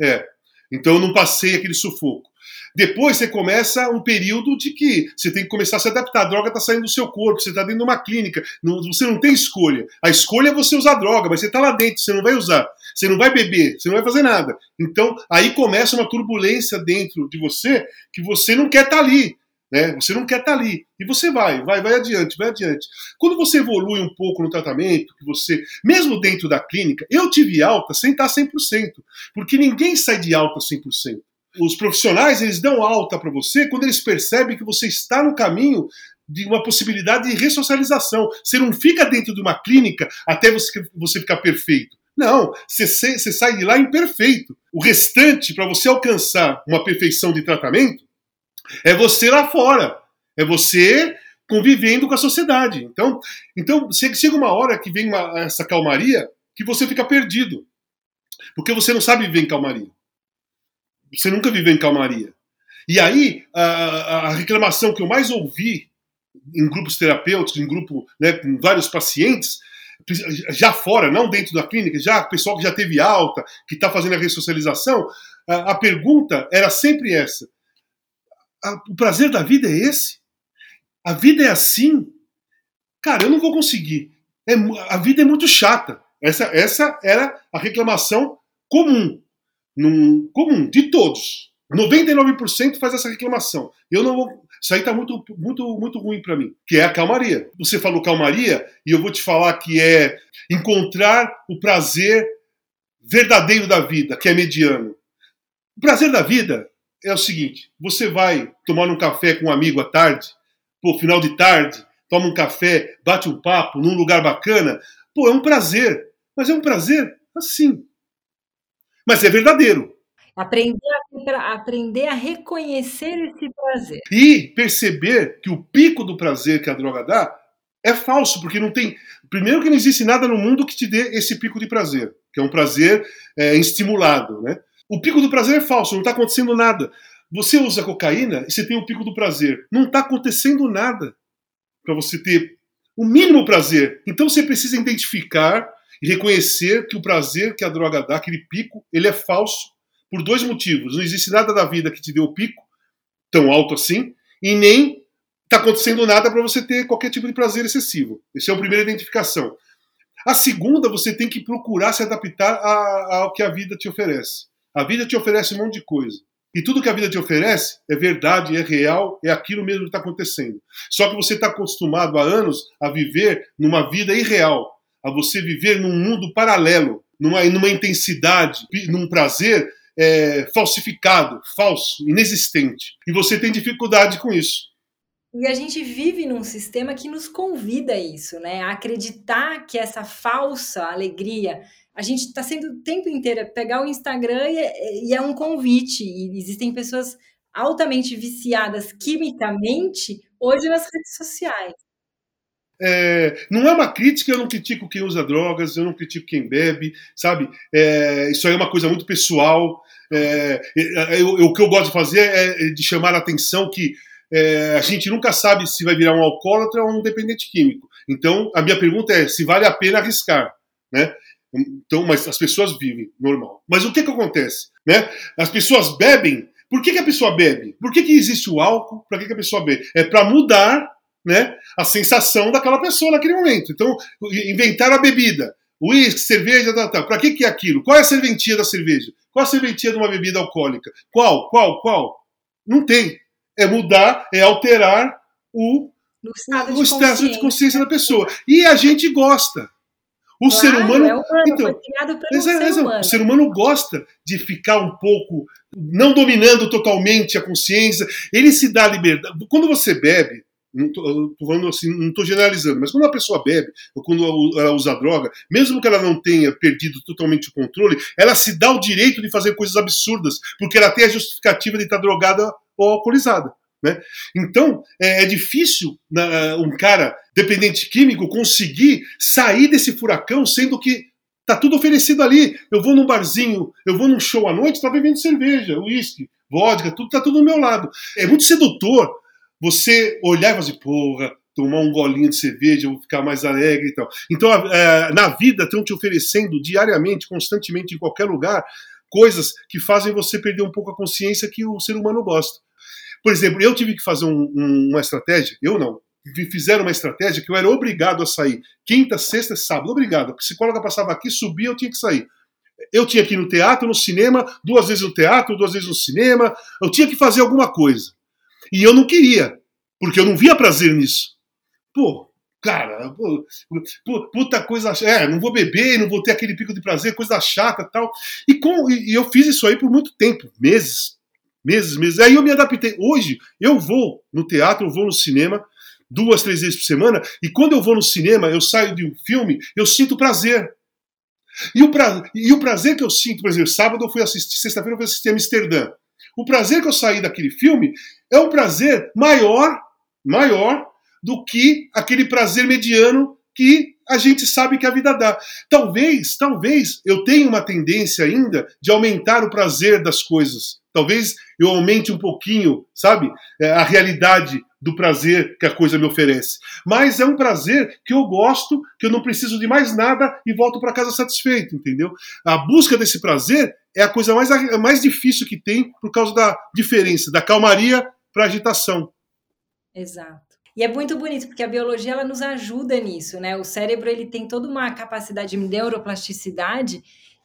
É. Então eu não passei aquele sufoco. Depois você começa um período de que você tem que começar a se adaptar. A droga está saindo do seu corpo, você está dentro de uma clínica, não, você não tem escolha. A escolha é você usar droga, mas você está lá dentro, você não vai usar, você não vai beber, você não vai fazer nada. Então aí começa uma turbulência dentro de você que você não quer estar tá ali. Né? Você não quer estar tá ali. E você vai, vai, vai adiante, vai adiante. Quando você evolui um pouco no tratamento, que você, mesmo dentro da clínica, eu tive alta sem estar 100%, porque ninguém sai de alta 100%. Os profissionais, eles dão alta para você quando eles percebem que você está no caminho de uma possibilidade de ressocialização. Você não fica dentro de uma clínica até você, você ficar perfeito. Não, você, você sai de lá imperfeito. O restante, para você alcançar uma perfeição de tratamento, é você lá fora. É você convivendo com a sociedade. Então, então chega uma hora que vem uma, essa calmaria que você fica perdido. Porque você não sabe viver em calmaria. Você nunca viveu em calmaria. E aí, a, a reclamação que eu mais ouvi em grupos terapêuticos, em grupo né, com vários pacientes, já fora, não dentro da clínica, já pessoal que já teve alta, que está fazendo a ressocialização, a, a, pergunta era sempre essa: a, o prazer da vida é esse? A vida é assim? Cara, eu não vou conseguir. É, a vida é muito chata. Essa, essa era a reclamação comum, num, comum de todos. 99% faz essa reclamação. Eu não vou. Isso aí está muito, muito, muito ruim para mim, que é a calmaria. Você falou calmaria e eu vou te falar que é encontrar o prazer verdadeiro da vida, que é mediano. O prazer da vida é o seguinte: você vai tomar um café com um amigo à tarde, pô, final de tarde, toma um café, bate um papo num lugar bacana, pô, é um prazer. Mas é um prazer assim. Mas é verdadeiro. Aprender a, aprender a reconhecer esse prazer. E perceber que o pico do prazer que a droga dá é falso, porque não tem. Primeiro, que não existe nada no mundo que te dê esse pico de prazer, que é um prazer é, estimulado. Né? O pico do prazer é falso, não está acontecendo nada. Você usa cocaína e você tem o pico do prazer. Não está acontecendo nada para você ter o mínimo prazer. Então você precisa identificar e reconhecer que o prazer que a droga dá, aquele pico, ele é falso por dois motivos. Não existe nada da vida que te dê o pico tão alto assim, e nem está acontecendo nada para você ter qualquer tipo de prazer excessivo. Essa é a primeira identificação. A segunda, você tem que procurar se adaptar ao que a vida te oferece. A vida te oferece um monte de coisa. E tudo que a vida te oferece é verdade, é real, é aquilo mesmo que está acontecendo. Só que você está acostumado há anos a viver numa vida irreal, a você viver num mundo paralelo, numa, numa intensidade, num prazer é, falsificado, falso, inexistente. E você tem dificuldade com isso. E a gente vive num sistema que nos convida a isso, né? A acreditar que essa falsa alegria. A gente está sendo o tempo inteiro pegar o Instagram e, é, e é um convite. E existem pessoas altamente viciadas quimicamente hoje nas redes sociais. É, não é uma crítica, eu não critico quem usa drogas, eu não critico quem bebe, sabe? É, isso aí é uma coisa muito pessoal. É, eu, eu, o que eu gosto de fazer é, é de chamar a atenção que é, a gente nunca sabe se vai virar um alcoólatra ou um dependente químico. Então, a minha pergunta é se vale a pena arriscar, né? Então, mas as pessoas vivem normal. Mas o que que acontece, né? As pessoas bebem. Por que, que a pessoa bebe? Por que, que existe o álcool? Para que, que a pessoa bebe? É para mudar né, a sensação daquela pessoa naquele momento. Então, inventar a bebida. Uísque, cerveja, tá, tá. para que, que é aquilo? Qual é a serventia da cerveja? Qual a serventia de uma bebida alcoólica? Qual, qual, qual? Não tem. É mudar, é alterar o, estado, o, o estado de consciência da pessoa. E a gente gosta. O claro, ser humano. É humano então, é, ser humano. O ser humano gosta de ficar um pouco, não dominando totalmente a consciência. Ele se dá liberdade. Quando você bebe, não falando assim, não estou generalizando, mas quando uma pessoa bebe, ou quando ela usa droga, mesmo que ela não tenha perdido totalmente o controle, ela se dá o direito de fazer coisas absurdas, porque ela tem a justificativa de estar drogada ou alcoolizada. Né? Então, é, é difícil né, um cara dependente químico conseguir sair desse furacão, sendo que tá tudo oferecido ali. Eu vou num barzinho, eu vou num show à noite, tá bebendo cerveja, uísque, vodka, tudo tá tudo do meu lado. É muito sedutor você olhar e falar assim, porra, tomar um golinho de cerveja, eu vou ficar mais alegre e tal. Então, é, na vida, estão te oferecendo diariamente, constantemente, em qualquer lugar, coisas que fazem você perder um pouco a consciência que o ser humano gosta. Por exemplo, eu tive que fazer um, um, uma estratégia, eu não, fizeram uma estratégia que eu era obrigado a sair. Quinta, sexta sábado, obrigado. A psicóloga passava aqui, subia, eu tinha que sair. Eu tinha que ir no teatro, no cinema, duas vezes no teatro, duas vezes no cinema. Eu tinha que fazer alguma coisa. E eu não queria, porque eu não via prazer nisso. Pô, cara, pô, puta coisa. É, não vou beber, não vou ter aquele pico de prazer, coisa chata tal. E, com, e eu fiz isso aí por muito tempo meses, meses, meses. Aí eu me adaptei. Hoje, eu vou no teatro, eu vou no cinema, duas, três vezes por semana, e quando eu vou no cinema, eu saio de um filme, eu sinto prazer. E o, pra... e o prazer que eu sinto, por exemplo, sábado eu fui assistir, sexta-feira eu fui assistir Amsterdã. O prazer que eu saí daquele filme é um prazer maior, maior do que aquele prazer mediano que a gente sabe que a vida dá. Talvez, talvez eu tenha uma tendência ainda de aumentar o prazer das coisas. Talvez eu aumente um pouquinho, sabe, é, a realidade do prazer que a coisa me oferece. Mas é um prazer que eu gosto, que eu não preciso de mais nada e volto para casa satisfeito, entendeu? A busca desse prazer é a coisa mais, mais difícil que tem por causa da diferença, da calmaria para agitação. Exato. E é muito bonito, porque a biologia ela nos ajuda nisso, né? O cérebro ele tem toda uma capacidade de neuroplasticidade,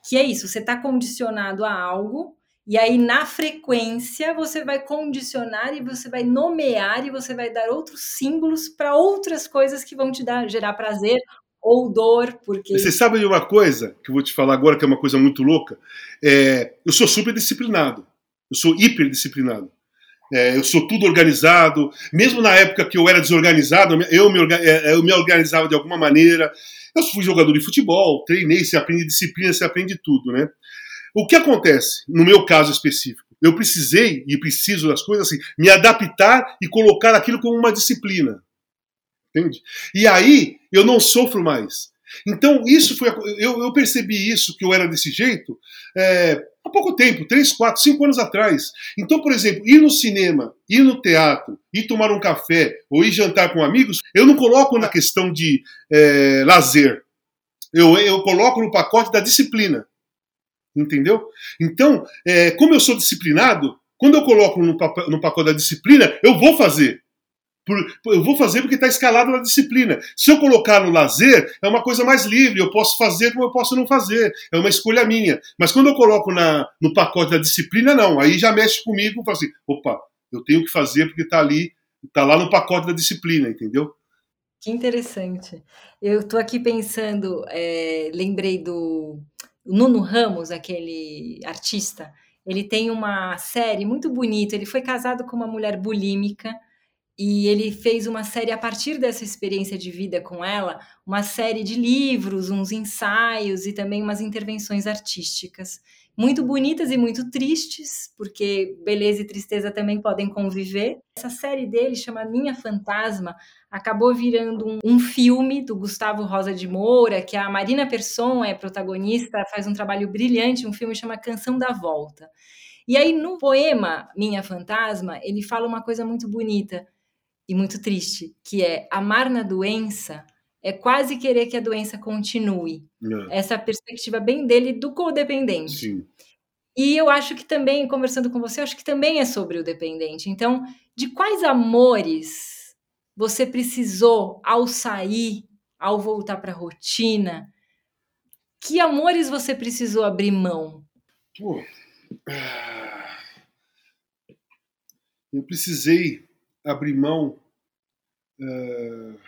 que é isso, você está condicionado a algo, e aí na frequência você vai condicionar e você vai nomear e você vai dar outros símbolos para outras coisas que vão te dar, gerar prazer ou dor, porque. Você sabe de uma coisa que eu vou te falar agora, que é uma coisa muito louca? É, eu sou super disciplinado. Eu sou hiper disciplinado. É, eu sou tudo organizado. Mesmo na época que eu era desorganizado, eu me, é, eu me organizava de alguma maneira. Eu fui jogador de futebol, treinei, você aprende disciplina, você aprende tudo, né? O que acontece, no meu caso específico? Eu precisei e preciso das coisas assim, me adaptar e colocar aquilo como uma disciplina. Entende? E aí eu não sofro mais. Então, isso foi. Eu, eu percebi isso, que eu era desse jeito, é, há pouco tempo 3, 4, 5 anos atrás. Então, por exemplo, ir no cinema, ir no teatro, ir tomar um café ou ir jantar com amigos, eu não coloco na questão de é, lazer. Eu, eu coloco no pacote da disciplina. Entendeu? Então, é, como eu sou disciplinado, quando eu coloco no, no pacote da disciplina, eu vou fazer. Por, eu vou fazer porque está escalado na disciplina. Se eu colocar no lazer, é uma coisa mais livre. Eu posso fazer como eu posso não fazer. É uma escolha minha. Mas quando eu coloco na, no pacote da disciplina, não. Aí já mexe comigo fala assim: opa, eu tenho que fazer porque está ali, está lá no pacote da disciplina, entendeu? Que interessante. Eu estou aqui pensando, é, lembrei do Nuno Ramos, aquele artista. Ele tem uma série muito bonita. Ele foi casado com uma mulher bulímica e ele fez uma série a partir dessa experiência de vida com ela, uma série de livros, uns ensaios e também umas intervenções artísticas. Muito bonitas e muito tristes, porque beleza e tristeza também podem conviver. Essa série dele, chama Minha Fantasma, acabou virando um, um, filme do Gustavo Rosa de Moura, que a Marina Persson é protagonista, faz um trabalho brilhante, um filme chama Canção da Volta. E aí, no poema Minha Fantasma, ele fala uma coisa muito bonita e muito triste, que é amar na doença é quase querer que a doença continue. É. Essa perspectiva bem dele do codependente. Sim. E eu acho que também, conversando com você, acho que também é sobre o dependente. Então, de quais amores você precisou ao sair, ao voltar para a rotina? Que amores você precisou abrir mão? Pô, eu precisei abrir mão. Uh,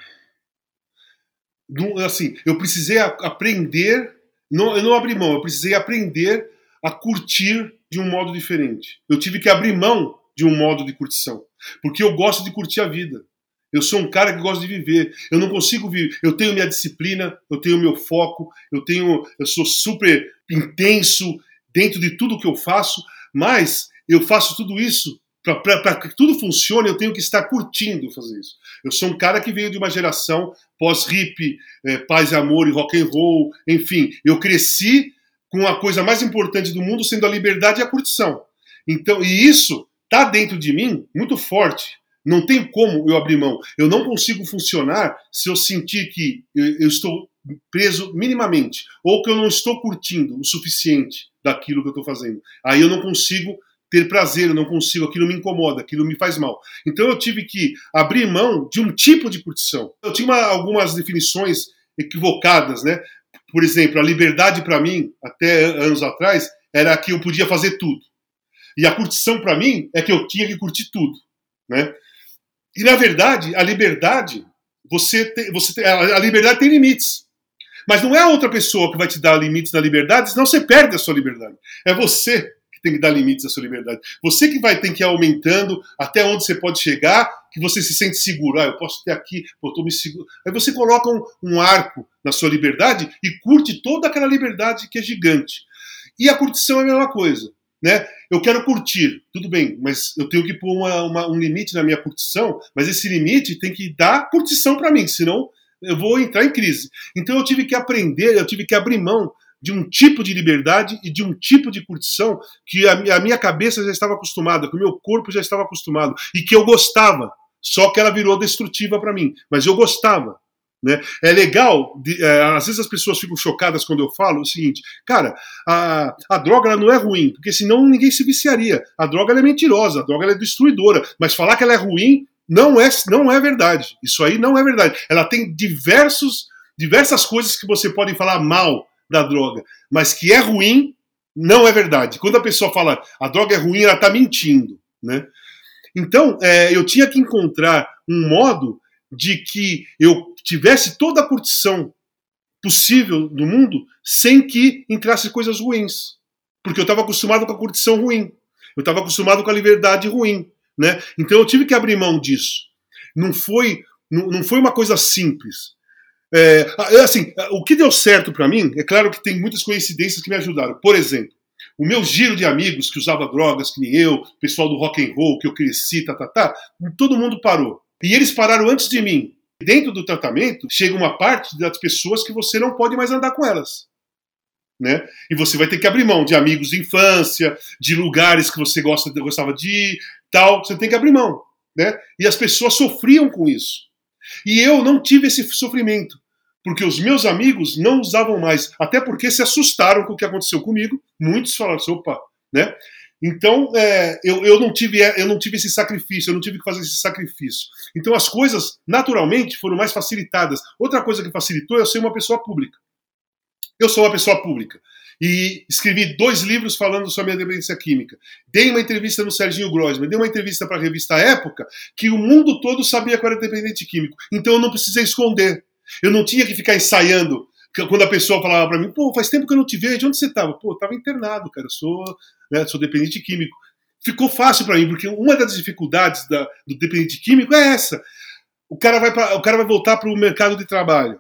assim, eu precisei aprender. Não, eu não abri mão, eu precisei aprender a curtir de um modo diferente. Eu tive que abrir mão de um modo de curtição, porque eu gosto de curtir a vida. Eu sou um cara que gosta de viver. Eu não consigo viver. Eu tenho minha disciplina, eu tenho meu foco, eu tenho, eu sou super intenso dentro de tudo que eu faço, mas eu faço tudo isso para que tudo funcione, eu tenho que estar curtindo fazer isso. Eu sou um cara que veio de uma geração pós-hip, é, paz e amor e rock and roll, enfim, eu cresci com a coisa mais importante do mundo sendo a liberdade e a curtição. Então, e isso tá dentro de mim muito forte. Não tem como eu abrir mão. Eu não consigo funcionar se eu sentir que eu estou preso minimamente ou que eu não estou curtindo o suficiente daquilo que eu estou fazendo. Aí eu não consigo ter prazer, eu não consigo, aquilo me incomoda, aquilo me faz mal. Então eu tive que abrir mão de um tipo de curtição. Eu tinha uma, algumas definições equivocadas, né? Por exemplo, a liberdade para mim, até anos atrás, era que eu podia fazer tudo. E a curtição para mim é que eu tinha que curtir tudo, né? E na verdade, a liberdade, você você a liberdade tem limites. Mas não é a outra pessoa que vai te dar limites na liberdade, senão você perde a sua liberdade. É você tem que dar limites à sua liberdade. Você que vai ter que ir aumentando até onde você pode chegar, que você se sente seguro. Ah, eu posso ter aqui, eu estou me seguro. Aí você coloca um, um arco na sua liberdade e curte toda aquela liberdade que é gigante. E a curtição é a mesma coisa. Né? Eu quero curtir, tudo bem, mas eu tenho que pôr uma, uma, um limite na minha curtição, mas esse limite tem que dar curtição para mim, senão eu vou entrar em crise. Então eu tive que aprender, eu tive que abrir mão de um tipo de liberdade e de um tipo de curtição que a, minha cabeça já estava acostumada, que o meu corpo já estava acostumado e que eu gostava. Só que ela virou destrutiva para mim, mas eu gostava. Né? É legal, de, é, às vezes as pessoas ficam chocadas quando eu falo o seguinte, cara, a, a droga não é ruim, porque senão ninguém se viciaria. A droga é mentirosa, a droga é destruidora, mas falar que ela é ruim não é, não é verdade. Isso aí não é verdade. Ela tem diversos, diversas coisas que você pode falar mal da droga, mas que é ruim não é verdade. Quando a pessoa fala a droga é ruim, ela está mentindo. Né? Então, é, eu tinha que encontrar um modo de que eu tivesse toda a curtição possível do mundo sem que entrasse coisas ruins. Porque eu estava acostumado com a curtição ruim. Eu estava acostumado com a liberdade ruim. Né? Então eu tive que abrir mão disso. Não foi, não, não foi uma coisa simples. É, assim, o que deu certo para mim, é claro que tem muitas coincidências que me ajudaram. Por exemplo, o meu giro de amigos que usava drogas, que nem eu, pessoal do rock and roll, que eu cresci, tá, tá, tá, todo mundo parou. E eles pararam antes de mim. Dentro do tratamento, chega uma parte das pessoas que você não pode mais andar com elas. Né? E você vai ter que abrir mão de amigos de infância, de lugares que você gosta, gostava de ir, tal. Você tem que abrir mão. Né? E as pessoas sofriam com isso. E eu não tive esse sofrimento, porque os meus amigos não usavam mais, até porque se assustaram com o que aconteceu comigo. Muitos falaram assim, opa, né? Então, é, eu, eu, não tive, eu não tive esse sacrifício, eu não tive que fazer esse sacrifício. Então, as coisas, naturalmente, foram mais facilitadas. Outra coisa que facilitou é eu ser uma pessoa pública. Eu sou uma pessoa pública. E escrevi dois livros falando sobre a dependência química. Dei uma entrevista no Serginho Grossman, dei uma entrevista para a revista Época, que o mundo todo sabia que eu era dependente químico. Então, eu não precisei esconder. Eu não tinha que ficar ensaiando quando a pessoa falava para mim, pô, faz tempo que eu não te vejo, onde você estava? Pô, estava internado, cara, eu sou, né, sou dependente químico. Ficou fácil para mim, porque uma das dificuldades da, do dependente químico é essa. O cara vai, pra, o cara vai voltar para o mercado de trabalho.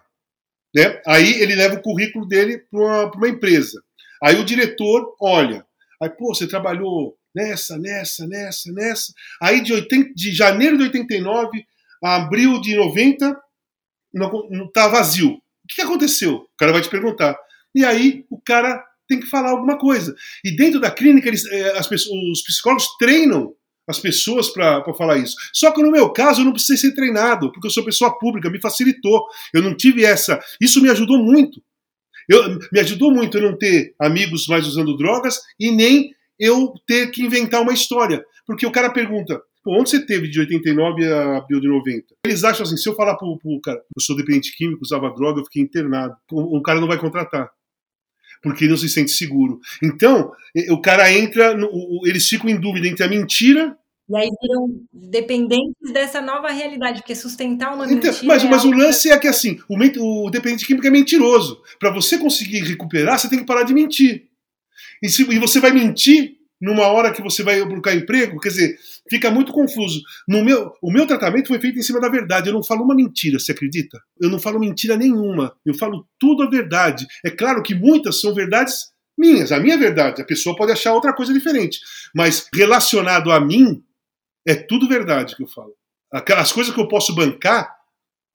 Né? Aí ele leva o currículo dele para uma, uma, empresa. Aí o diretor olha. Aí, pô, você trabalhou nessa, nessa, nessa, nessa. Aí de, 80, de janeiro de 89 a abril de 90, não, tá vazio. O que aconteceu? O cara vai te perguntar. E aí o cara tem que falar alguma coisa. E dentro da clínica, eles, eh, as pessoas, os psicólogos treinam as pessoas para falar isso. Só que no meu caso eu não precisei ser treinado, porque eu sou pessoa pública, me facilitou. Eu não tive essa. Isso me ajudou muito. Eu, me ajudou muito eu não ter amigos mais usando drogas e nem eu ter que inventar uma história. Porque o cara pergunta, Pô, onde você teve de 89 a abril de 90? Eles acham assim, se eu falar pro, pro cara, eu sou dependente químico, usava droga, eu fiquei internado. O, o cara não vai contratar. Porque ele não se sente seguro. Então, o cara entra, no, eles ficam em dúvida entre a mentira e aí viram dependentes dessa nova realidade, porque sustentar uma então, mentira. Mas, é mas o lance é que assim, o, o dependente químico é mentiroso. Para você conseguir recuperar, você tem que parar de mentir. E, se, e você vai mentir numa hora que você vai buscar emprego, quer dizer, fica muito confuso. No meu, o meu tratamento foi feito em cima da verdade. Eu não falo uma mentira, você acredita? Eu não falo mentira nenhuma. Eu falo tudo a verdade. É claro que muitas são verdades minhas, a minha verdade. A pessoa pode achar outra coisa diferente. Mas relacionado a mim, é tudo verdade que eu falo. As coisas que eu posso bancar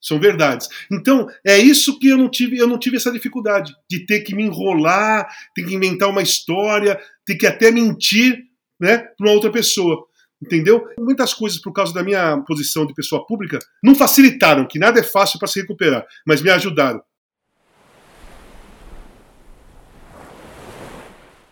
são verdades. Então, é isso que eu não tive, eu não tive essa dificuldade de ter que me enrolar, ter que inventar uma história, ter que até mentir, né, para uma outra pessoa. Entendeu? Muitas coisas, por causa da minha posição de pessoa pública, não facilitaram, que nada é fácil para se recuperar, mas me ajudaram.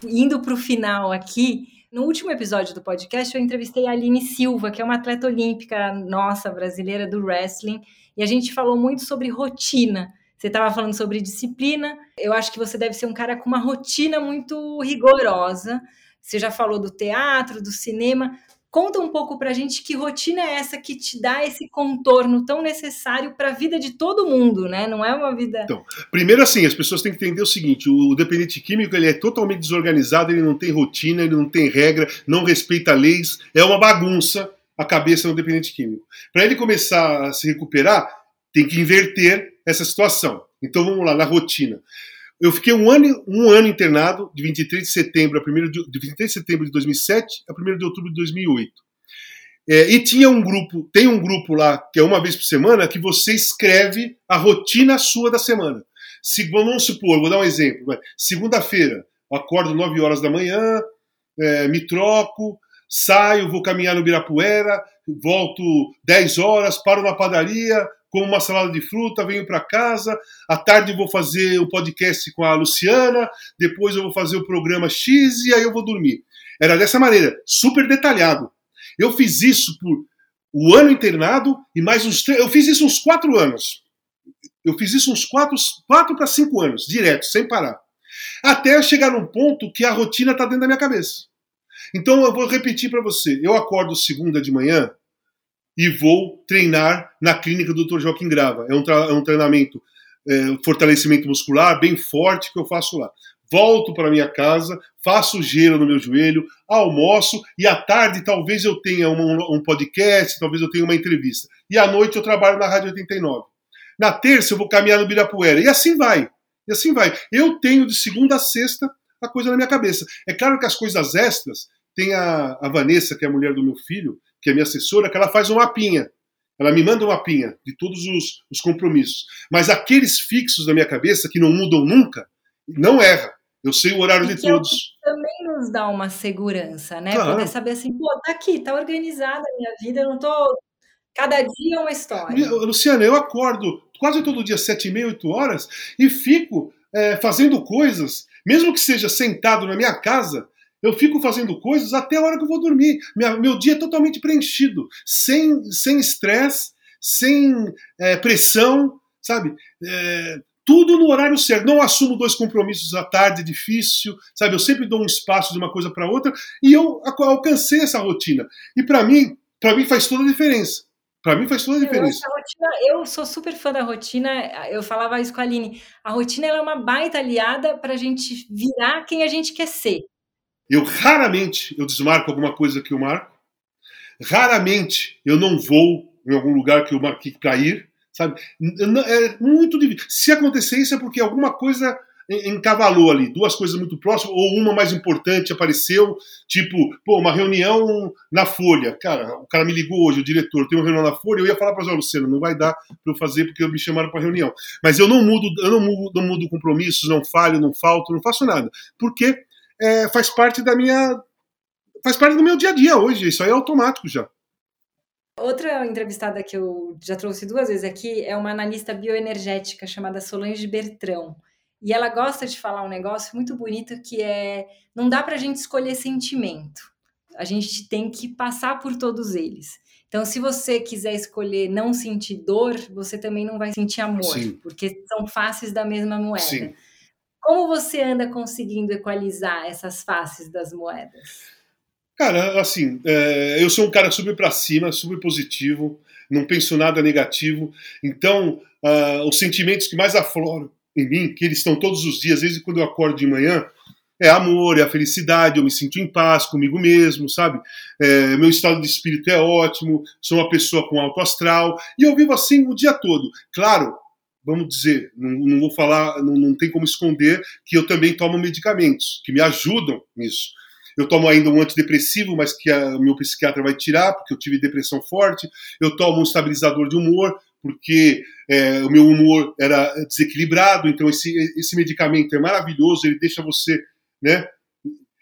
Indo para o final aqui, no último episódio do podcast, eu entrevistei a Aline Silva, que é uma atleta olímpica nossa, brasileira do wrestling, e a gente falou muito sobre rotina. Você estava falando sobre disciplina. Eu acho que você deve ser um cara com uma rotina muito rigorosa. Você já falou do teatro, do cinema. Conta um pouco para a gente que rotina é essa que te dá esse contorno tão necessário para a vida de todo mundo, né? Não é uma vida. Então, primeiro assim, as pessoas têm que entender o seguinte: o dependente químico ele é totalmente desorganizado, ele não tem rotina, ele não tem regra, não respeita leis, é uma bagunça a cabeça do dependente químico. Para ele começar a se recuperar, tem que inverter essa situação. Então vamos lá, na rotina. Eu fiquei um ano, um ano internado, de 23 de setembro a 1 de, de 23 de setembro de 2007 a 1 de outubro de 2008. É, e tinha um grupo, tem um grupo lá, que é uma vez por semana, que você escreve a rotina sua da semana. Se, vamos supor, vou dar um exemplo. Segunda-feira, acordo 9 horas da manhã, é, me troco, saio, vou caminhar no Birapuera, volto 10 horas, paro na padaria, como uma salada de fruta, venho para casa, à tarde vou fazer o um podcast com a Luciana, depois eu vou fazer o programa X e aí eu vou dormir. Era dessa maneira, super detalhado. Eu fiz isso por o ano internado e mais uns três. Eu fiz isso uns quatro anos. Eu fiz isso uns quatro, quatro para cinco anos, direto, sem parar. Até chegar num ponto que a rotina está dentro da minha cabeça. Então eu vou repetir para você. Eu acordo segunda de manhã, e vou treinar na clínica do Dr. Joaquim Grava. É um, é um treinamento, é, fortalecimento muscular bem forte que eu faço lá. Volto para minha casa, faço gelo no meu joelho, almoço e à tarde talvez eu tenha um, podcast, talvez eu tenha uma entrevista. E à noite eu trabalho na Rádio 89. Na terça eu vou caminhar no Birapuera. E assim vai. E assim vai. Eu tenho de segunda a sexta a coisa na minha cabeça. É claro que as coisas extras, tem a, a Vanessa, que é a mulher do meu filho, que é minha assessora, que ela faz um mapinha. Ela me manda um mapinha de todos os, os compromissos. Mas aqueles fixos da minha cabeça, que não mudam nunca, não erra. Eu sei o horário e de todos. também nos dá uma segurança, né? Claro. Poder saber assim, pô, tá aqui, tá organizada a minha vida, eu não tô. Cada dia é uma história. Luciana, eu acordo quase todo dia, sete e meia, oito horas, e fico é, fazendo coisas, mesmo que seja sentado na minha casa, eu fico fazendo coisas até a hora que eu vou dormir. Minha, meu dia é totalmente preenchido, sem estresse, sem, sem é, pressão, sabe? É, tudo no horário certo. Não assumo dois compromissos à tarde, difícil, sabe? Eu sempre dou um espaço de uma coisa para outra e eu alcancei essa rotina. E para mim, para mim faz toda a diferença. Para mim faz toda a diferença. Eu, rotina, eu, sou super fã da rotina. Eu falava isso com a Aline. A rotina é uma baita aliada para a gente virar quem a gente quer ser. Eu raramente eu desmarco alguma coisa que eu marco. Raramente eu não vou em algum lugar que eu marquei para ir, sabe? É muito difícil. Se acontecer isso é porque alguma coisa encavalou ali, duas coisas muito próximas, ou uma mais importante apareceu, tipo, pô, uma reunião na Folha. Cara, o cara me ligou hoje, o diretor, tem uma reunião na Folha, eu ia falar para o Luciano, não vai dar para eu fazer porque me chamaram para reunião. Mas eu não mudo, eu não mudo, não mudo compromissos, não falho, não falto, não faço nada. Porque é, faz parte da minha. faz parte do meu dia a dia hoje. Isso aí é automático já. Outra entrevistada que eu já trouxe duas vezes aqui é uma analista bioenergética chamada Solange Bertrão. E ela gosta de falar um negócio muito bonito que é não dá para a gente escolher sentimento. A gente tem que passar por todos eles. Então, se você quiser escolher não sentir dor, você também não vai sentir amor, Sim. porque são faces da mesma moeda. Sim. Como você anda conseguindo equalizar essas faces das moedas? Cara, assim, é, eu sou um cara super para cima, super positivo, não penso nada negativo. Então, uh, os sentimentos que mais afloram em mim, que eles estão todos os dias, desde quando eu acordo de manhã, é amor, é a felicidade, eu me sinto em paz comigo mesmo, sabe? É, meu estado de espírito é ótimo, sou uma pessoa com alto astral, e eu vivo assim o dia todo. Claro, vamos dizer, não, não vou falar, não, não, tem como esconder que eu também tomo medicamentos que me ajudam nisso. Eu tomo ainda um antidepressivo, mas que o meu psiquiatra vai tirar, porque eu tive depressão forte. Eu tomo um estabilizador de humor, porque é, o meu humor era desequilibrado. Então, esse, esse medicamento é maravilhoso, ele deixa você né,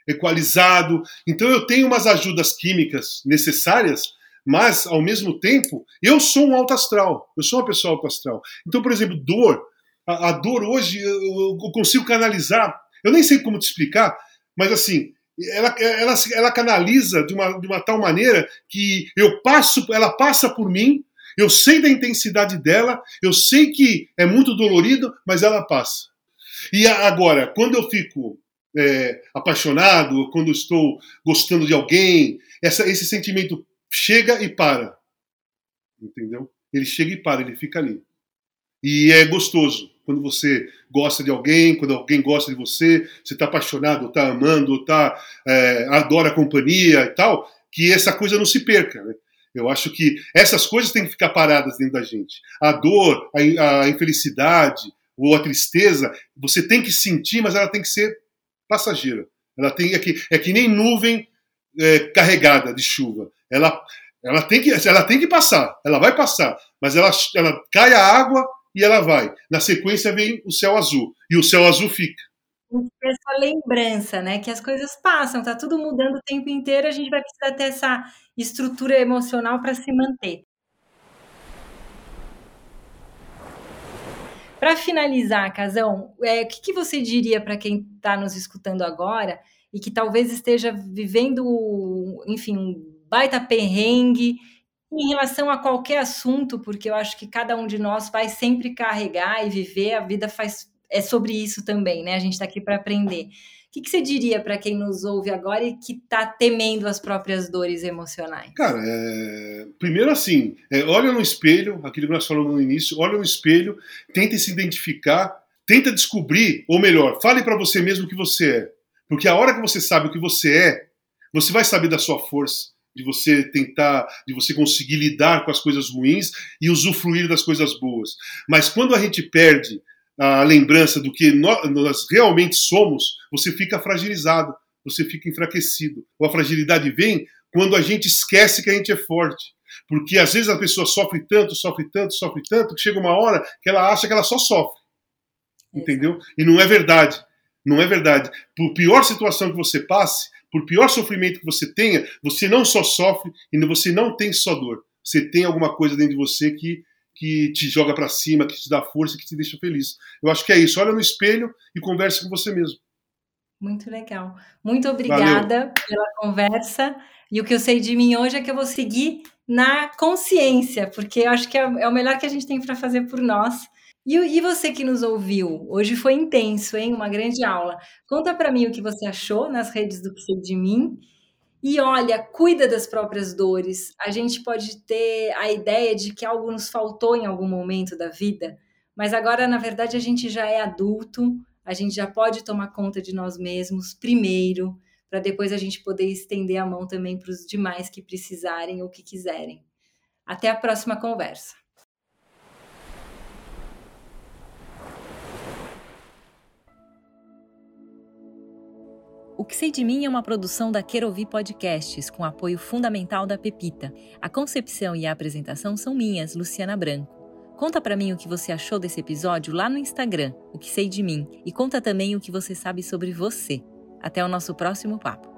equalizado. Então, eu tenho umas ajudas químicas necessárias mas, ao mesmo tempo, eu sou um alto astral. Eu sou uma pessoa alto astral. Então, por exemplo, dor. A, a dor hoje eu, eu, consigo canalizar. Eu nem sei como te explicar, mas assim, ela, ela, ela canaliza de uma, de uma tal maneira que eu passo, ela passa por mim, eu sei da intensidade dela, eu sei que é muito dolorido, mas ela passa. E agora, quando eu fico é, apaixonado, quando estou gostando de alguém. Essa, esse sentimento chega e para. Entendeu? Ele chega e para, ele fica ali. E é gostoso quando você gosta de alguém, quando alguém gosta de você, você está apaixonado, está amando, ou tá, é, adora a companhia e tal, que essa coisa não se perca. Né? Eu acho que essas coisas têm que ficar paradas dentro da gente. A dor, a infelicidade ou a tristeza, você tem que sentir, mas ela tem que ser passageira. Ela tem é que, é que nem nuvem é, carregada de chuva. Ela, ela, tem que, ela tem que passar, ela vai passar, mas ela, ela cai a água e ela vai. Na sequência vem o céu azul e o céu azul fica. Essa lembrança, né? Que as coisas passam, tá tudo mudando o tempo inteiro, a gente vai precisar ter essa estrutura emocional para se manter. Para finalizar, Casão, é, o que, que você diria para quem está nos escutando agora e que talvez esteja vivendo, enfim, um baita perrengue em relação a qualquer assunto, porque eu acho que cada um de nós vai sempre carregar e viver, a vida faz é sobre isso também, né? A gente está aqui para aprender que, que você diria para quem nos ouve agora e que está temendo as próprias dores emocionais? Cara, é... primeiro assim, é, olha no espelho, aquilo que nós falamos no início, olha no espelho, tenta se identificar, tenta descobrir, ou melhor, fale para você mesmo o que você é. Porque a hora que você sabe o que você é, você vai saber da sua força, de você tentar, de você conseguir lidar com as coisas ruins e usufruir das coisas boas. Mas quando a gente perde a lembrança do que nós realmente somos, você fica fragilizado, você fica enfraquecido. Ou a fragilidade vem quando a gente esquece que a gente é forte. Porque às vezes a pessoa sofre tanto, sofre tanto, sofre tanto, que chega uma hora que ela acha que ela só sofre. Entendeu? E não é verdade. Não é verdade. Por pior situação que você passe, por pior sofrimento que você tenha, você não só sofre e você não tem só dor. Você tem alguma coisa dentro de você que que te joga para cima, que te dá força, que te deixa feliz. Eu acho que é isso. Olha no espelho e converse com você mesmo. Muito legal. Muito obrigada Valeu. pela conversa. E o que eu sei de mim hoje é que eu vou seguir na consciência, porque eu acho que é, é o melhor que a gente tem para fazer por nós. E, e, você que nos ouviu, hoje foi intenso, hein? Uma grande aula. Conta para mim o que você achou nas redes do que de mim e olha, cuida das próprias dores. A gente pode ter a ideia de que algo nos faltou em algum momento da vida, mas agora, na verdade, a gente já é adulto, a gente já pode tomar conta de nós mesmos primeiro, para depois a gente poder estender a mão também para os demais que precisarem ou que quiserem. Até a próxima conversa. O que sei de mim é uma produção da Querovi Podcasts, com apoio fundamental da Pepita. A concepção e a apresentação são minhas, Luciana Branco. Conta para mim o que você achou desse episódio lá no Instagram, o que sei de mim, e conta também o que você sabe sobre você. Até o nosso próximo papo.